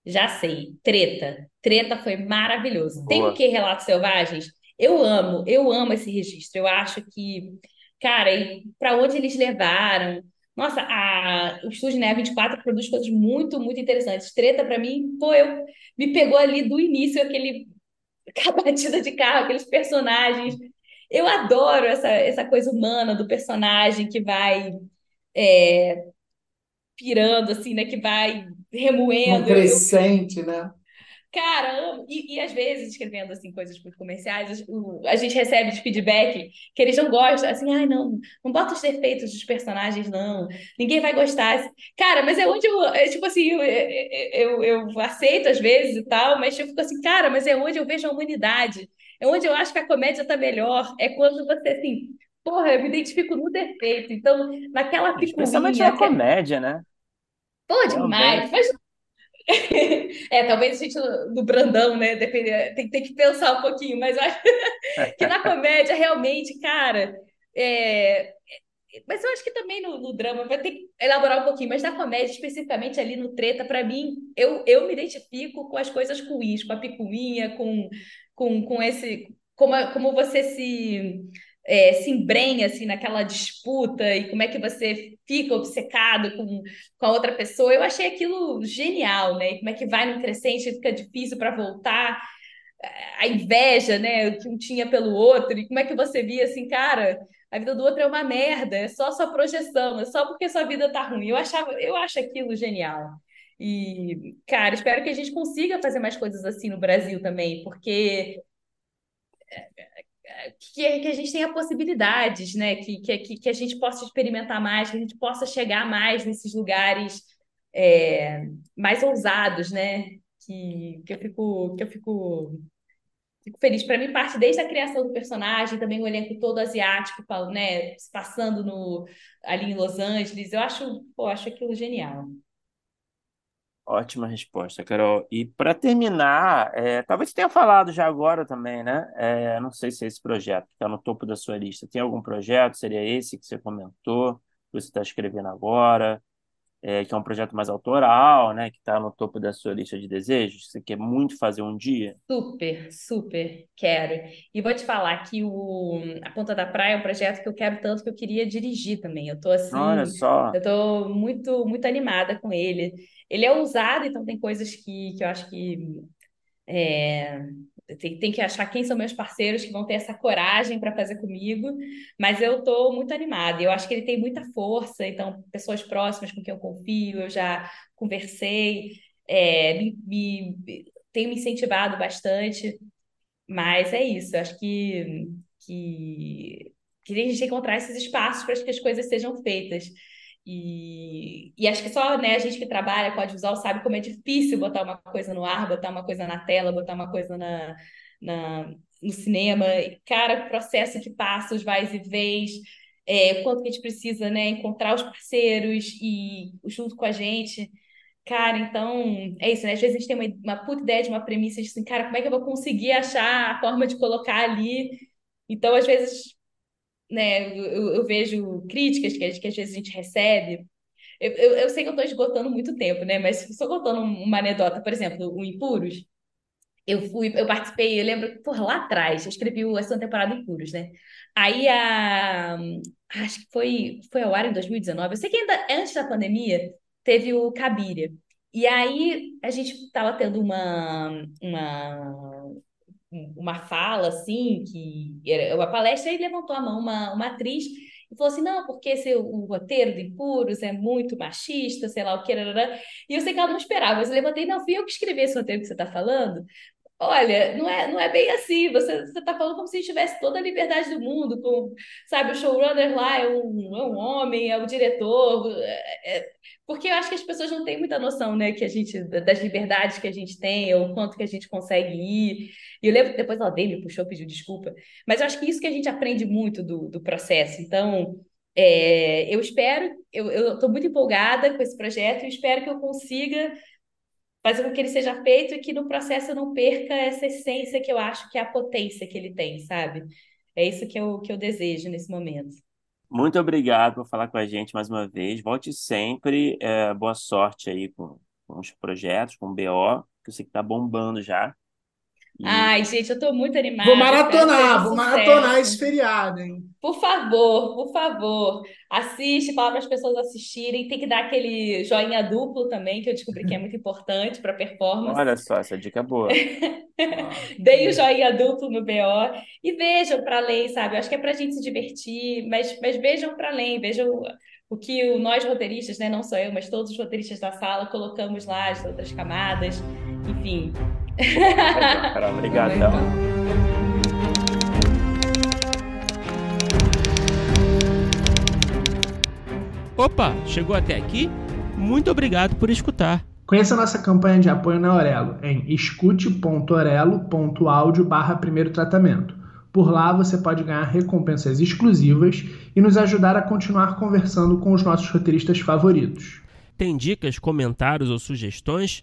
Já sei. Treta. Treta foi maravilhoso. Tem o Boa. que Relatos Selvagens? Eu amo, eu amo esse registro. Eu acho que, cara, para onde eles levaram. Nossa, a, o Estúdio Né 24 produz coisas muito, muito interessantes. Treta, para mim, pô, eu, me pegou ali do início aquele, aquela batida de carro, aqueles personagens. Eu adoro essa, essa coisa humana do personagem que vai é, pirando, assim, né? Que vai Um remoendo. Eu, crescente, né? Caramba! E, e às vezes, escrevendo assim coisas muito comerciais, a gente recebe de feedback que eles não gostam, assim, ai, não, não bota os defeitos dos personagens, não. Ninguém vai gostar. Cara, mas é onde eu, é, tipo assim, eu, eu, eu aceito às vezes e tal, mas eu fico assim, cara, mas é onde eu vejo a humanidade. É onde eu acho que a comédia tá melhor. É quando você, assim, porra, eu me identifico no defeito. Então, naquela Especialmente picuinha, na aque- comédia, né? pô, demais. Mas é, talvez a gente do Brandão, né? Depender, tem, tem que pensar um pouquinho, mas eu acho que na comédia, realmente, cara. é, Mas eu acho que também no, no drama vai ter que elaborar um pouquinho, mas na comédia, especificamente ali no treta, pra mim, eu, eu me identifico com as coisas ruins, com a picuinha, com, com, com esse. Como, como você se. é, se embrenha assim naquela disputa e como é que você fica obcecado com, com a outra pessoa. Eu achei aquilo genial, né? Como é que vai no crescente fica difícil para voltar, a inveja, né, que um tinha pelo outro, e como é que você via assim, cara, a vida do outro é uma merda, é só sua projeção, é só porque sua vida tá ruim. Eu achava, eu acho aquilo genial. E, cara, espero que a gente consiga fazer mais coisas assim no Brasil também, porque que, que a gente tenha possibilidades, né? Que, que, que a gente possa experimentar mais, que a gente possa chegar mais nesses lugares é, mais ousados, né? Que, que eu fico, que eu fico, fico feliz. Para mim, parte desde a criação do personagem, também o elenco todo asiático, né? Se passando no, ali em Los Angeles. Eu acho, pô, acho aquilo genial. Ótima resposta, Carol. E para terminar, é, talvez você tenha falado já agora também, né? É, não sei se é esse projeto que está no topo da sua lista. Tem algum projeto? Seria esse que você comentou, que você está escrevendo agora, é, que é um projeto mais autoral, né? Que está no topo da sua lista de desejos, que você quer muito fazer um dia? Super, super quero. E vou te falar que o A Ponta da Praia é um projeto que eu quero tanto que eu queria dirigir também. Eu tô Olha assim, só, eu tô muito, muito animada com ele. Ele é ousado, então tem coisas que, que eu acho que É, tem, tem que achar quem são meus parceiros que vão ter essa coragem para fazer comigo, mas eu estou muito animada. Eu acho que ele tem muita força, então, pessoas próximas com quem eu confio, eu já conversei, é, me, me, tenho me incentivado bastante, mas é isso, eu acho que, que, que a gente encontrar esses espaços para que as coisas sejam feitas. E, e acho que só né, a gente que trabalha com audiovisual sabe como é difícil botar uma coisa no ar, botar uma coisa na tela, botar uma coisa na, na, no cinema. Cara, processo de passos, vais e vez, é, quanto que a gente precisa né, encontrar os parceiros e junto com a gente. Cara, então é isso, né? Às vezes a gente tem uma, uma puta ideia de uma premissa de assim, cara, como é que eu vou conseguir achar a forma de colocar ali? Então, às vezes, né, eu, eu vejo críticas que, que às vezes a gente recebe. Eu, eu, eu sei que eu estou esgotando muito tempo, né? Mas só contando uma anedota, por exemplo, o Impuros, eu fui, eu participei, eu lembro, por lá atrás, eu escrevi a segunda temporada Impuros, né? Aí a. Acho que foi, foi ao ar em 2019. Eu sei que ainda antes da pandemia teve o Cabiria. E aí a gente estava tendo uma, uma uma fala, assim, que era uma palestra, e levantou a mão uma, uma atriz e falou assim: não, porque esse, o roteiro de Impuros é muito machista, sei lá o que, e eu sei que ela não esperava. Mas eu levantei, não, fui eu que escrevi esse roteiro que você está falando. Olha, não é, não é bem assim. Você está falando como se tivesse toda a liberdade do mundo, com, sabe, o showrunner lá é um, é um homem, é o diretor. É, é, porque eu acho que as pessoas não têm muita noção, né, que a gente, das liberdades que a gente tem, ou quanto que a gente consegue ir. E eu lembro que depois ela veio, me puxou, pediu desculpa. Mas eu acho que isso que a gente aprende muito do, do processo. Então, é, eu espero, eu estou muito empolgada com esse projeto e espero que eu consiga fazer com que ele seja feito e que no processo eu não perca essa essência que eu acho que é a potência que ele tem, sabe? É isso que eu, que eu desejo nesse momento. Muito obrigado por falar com a gente mais uma vez. Volte sempre. É, boa sorte aí com, com os projetos, com o BO, que eu sei que está bombando já. Ai, gente, eu tô muito animada. Vou maratonar, vou maratonar esse feriado, hein? Por favor, por favor, assiste, fala para as pessoas assistirem. Tem que dar aquele joinha duplo também, que eu descobri que é muito importante para performance. Olha só, essa dica é boa. Deem o joinha duplo no BO e vejam para além, sabe? Eu acho que é para a gente se divertir, mas, mas vejam para além, vejam o que nós roteiristas, né, não só eu, mas todos os roteiristas da sala colocamos lá, as outras camadas, enfim. Carol, obrigadão. Opa, chegou até aqui? Muito obrigado por escutar. Conheça nossa campanha de apoio na Orelo em escute.orelo.audio barra primeiro tratamento. Por lá você pode ganhar recompensas exclusivas e nos ajudar a continuar conversando com os nossos roteiristas favoritos. Tem dicas, comentários ou sugestões?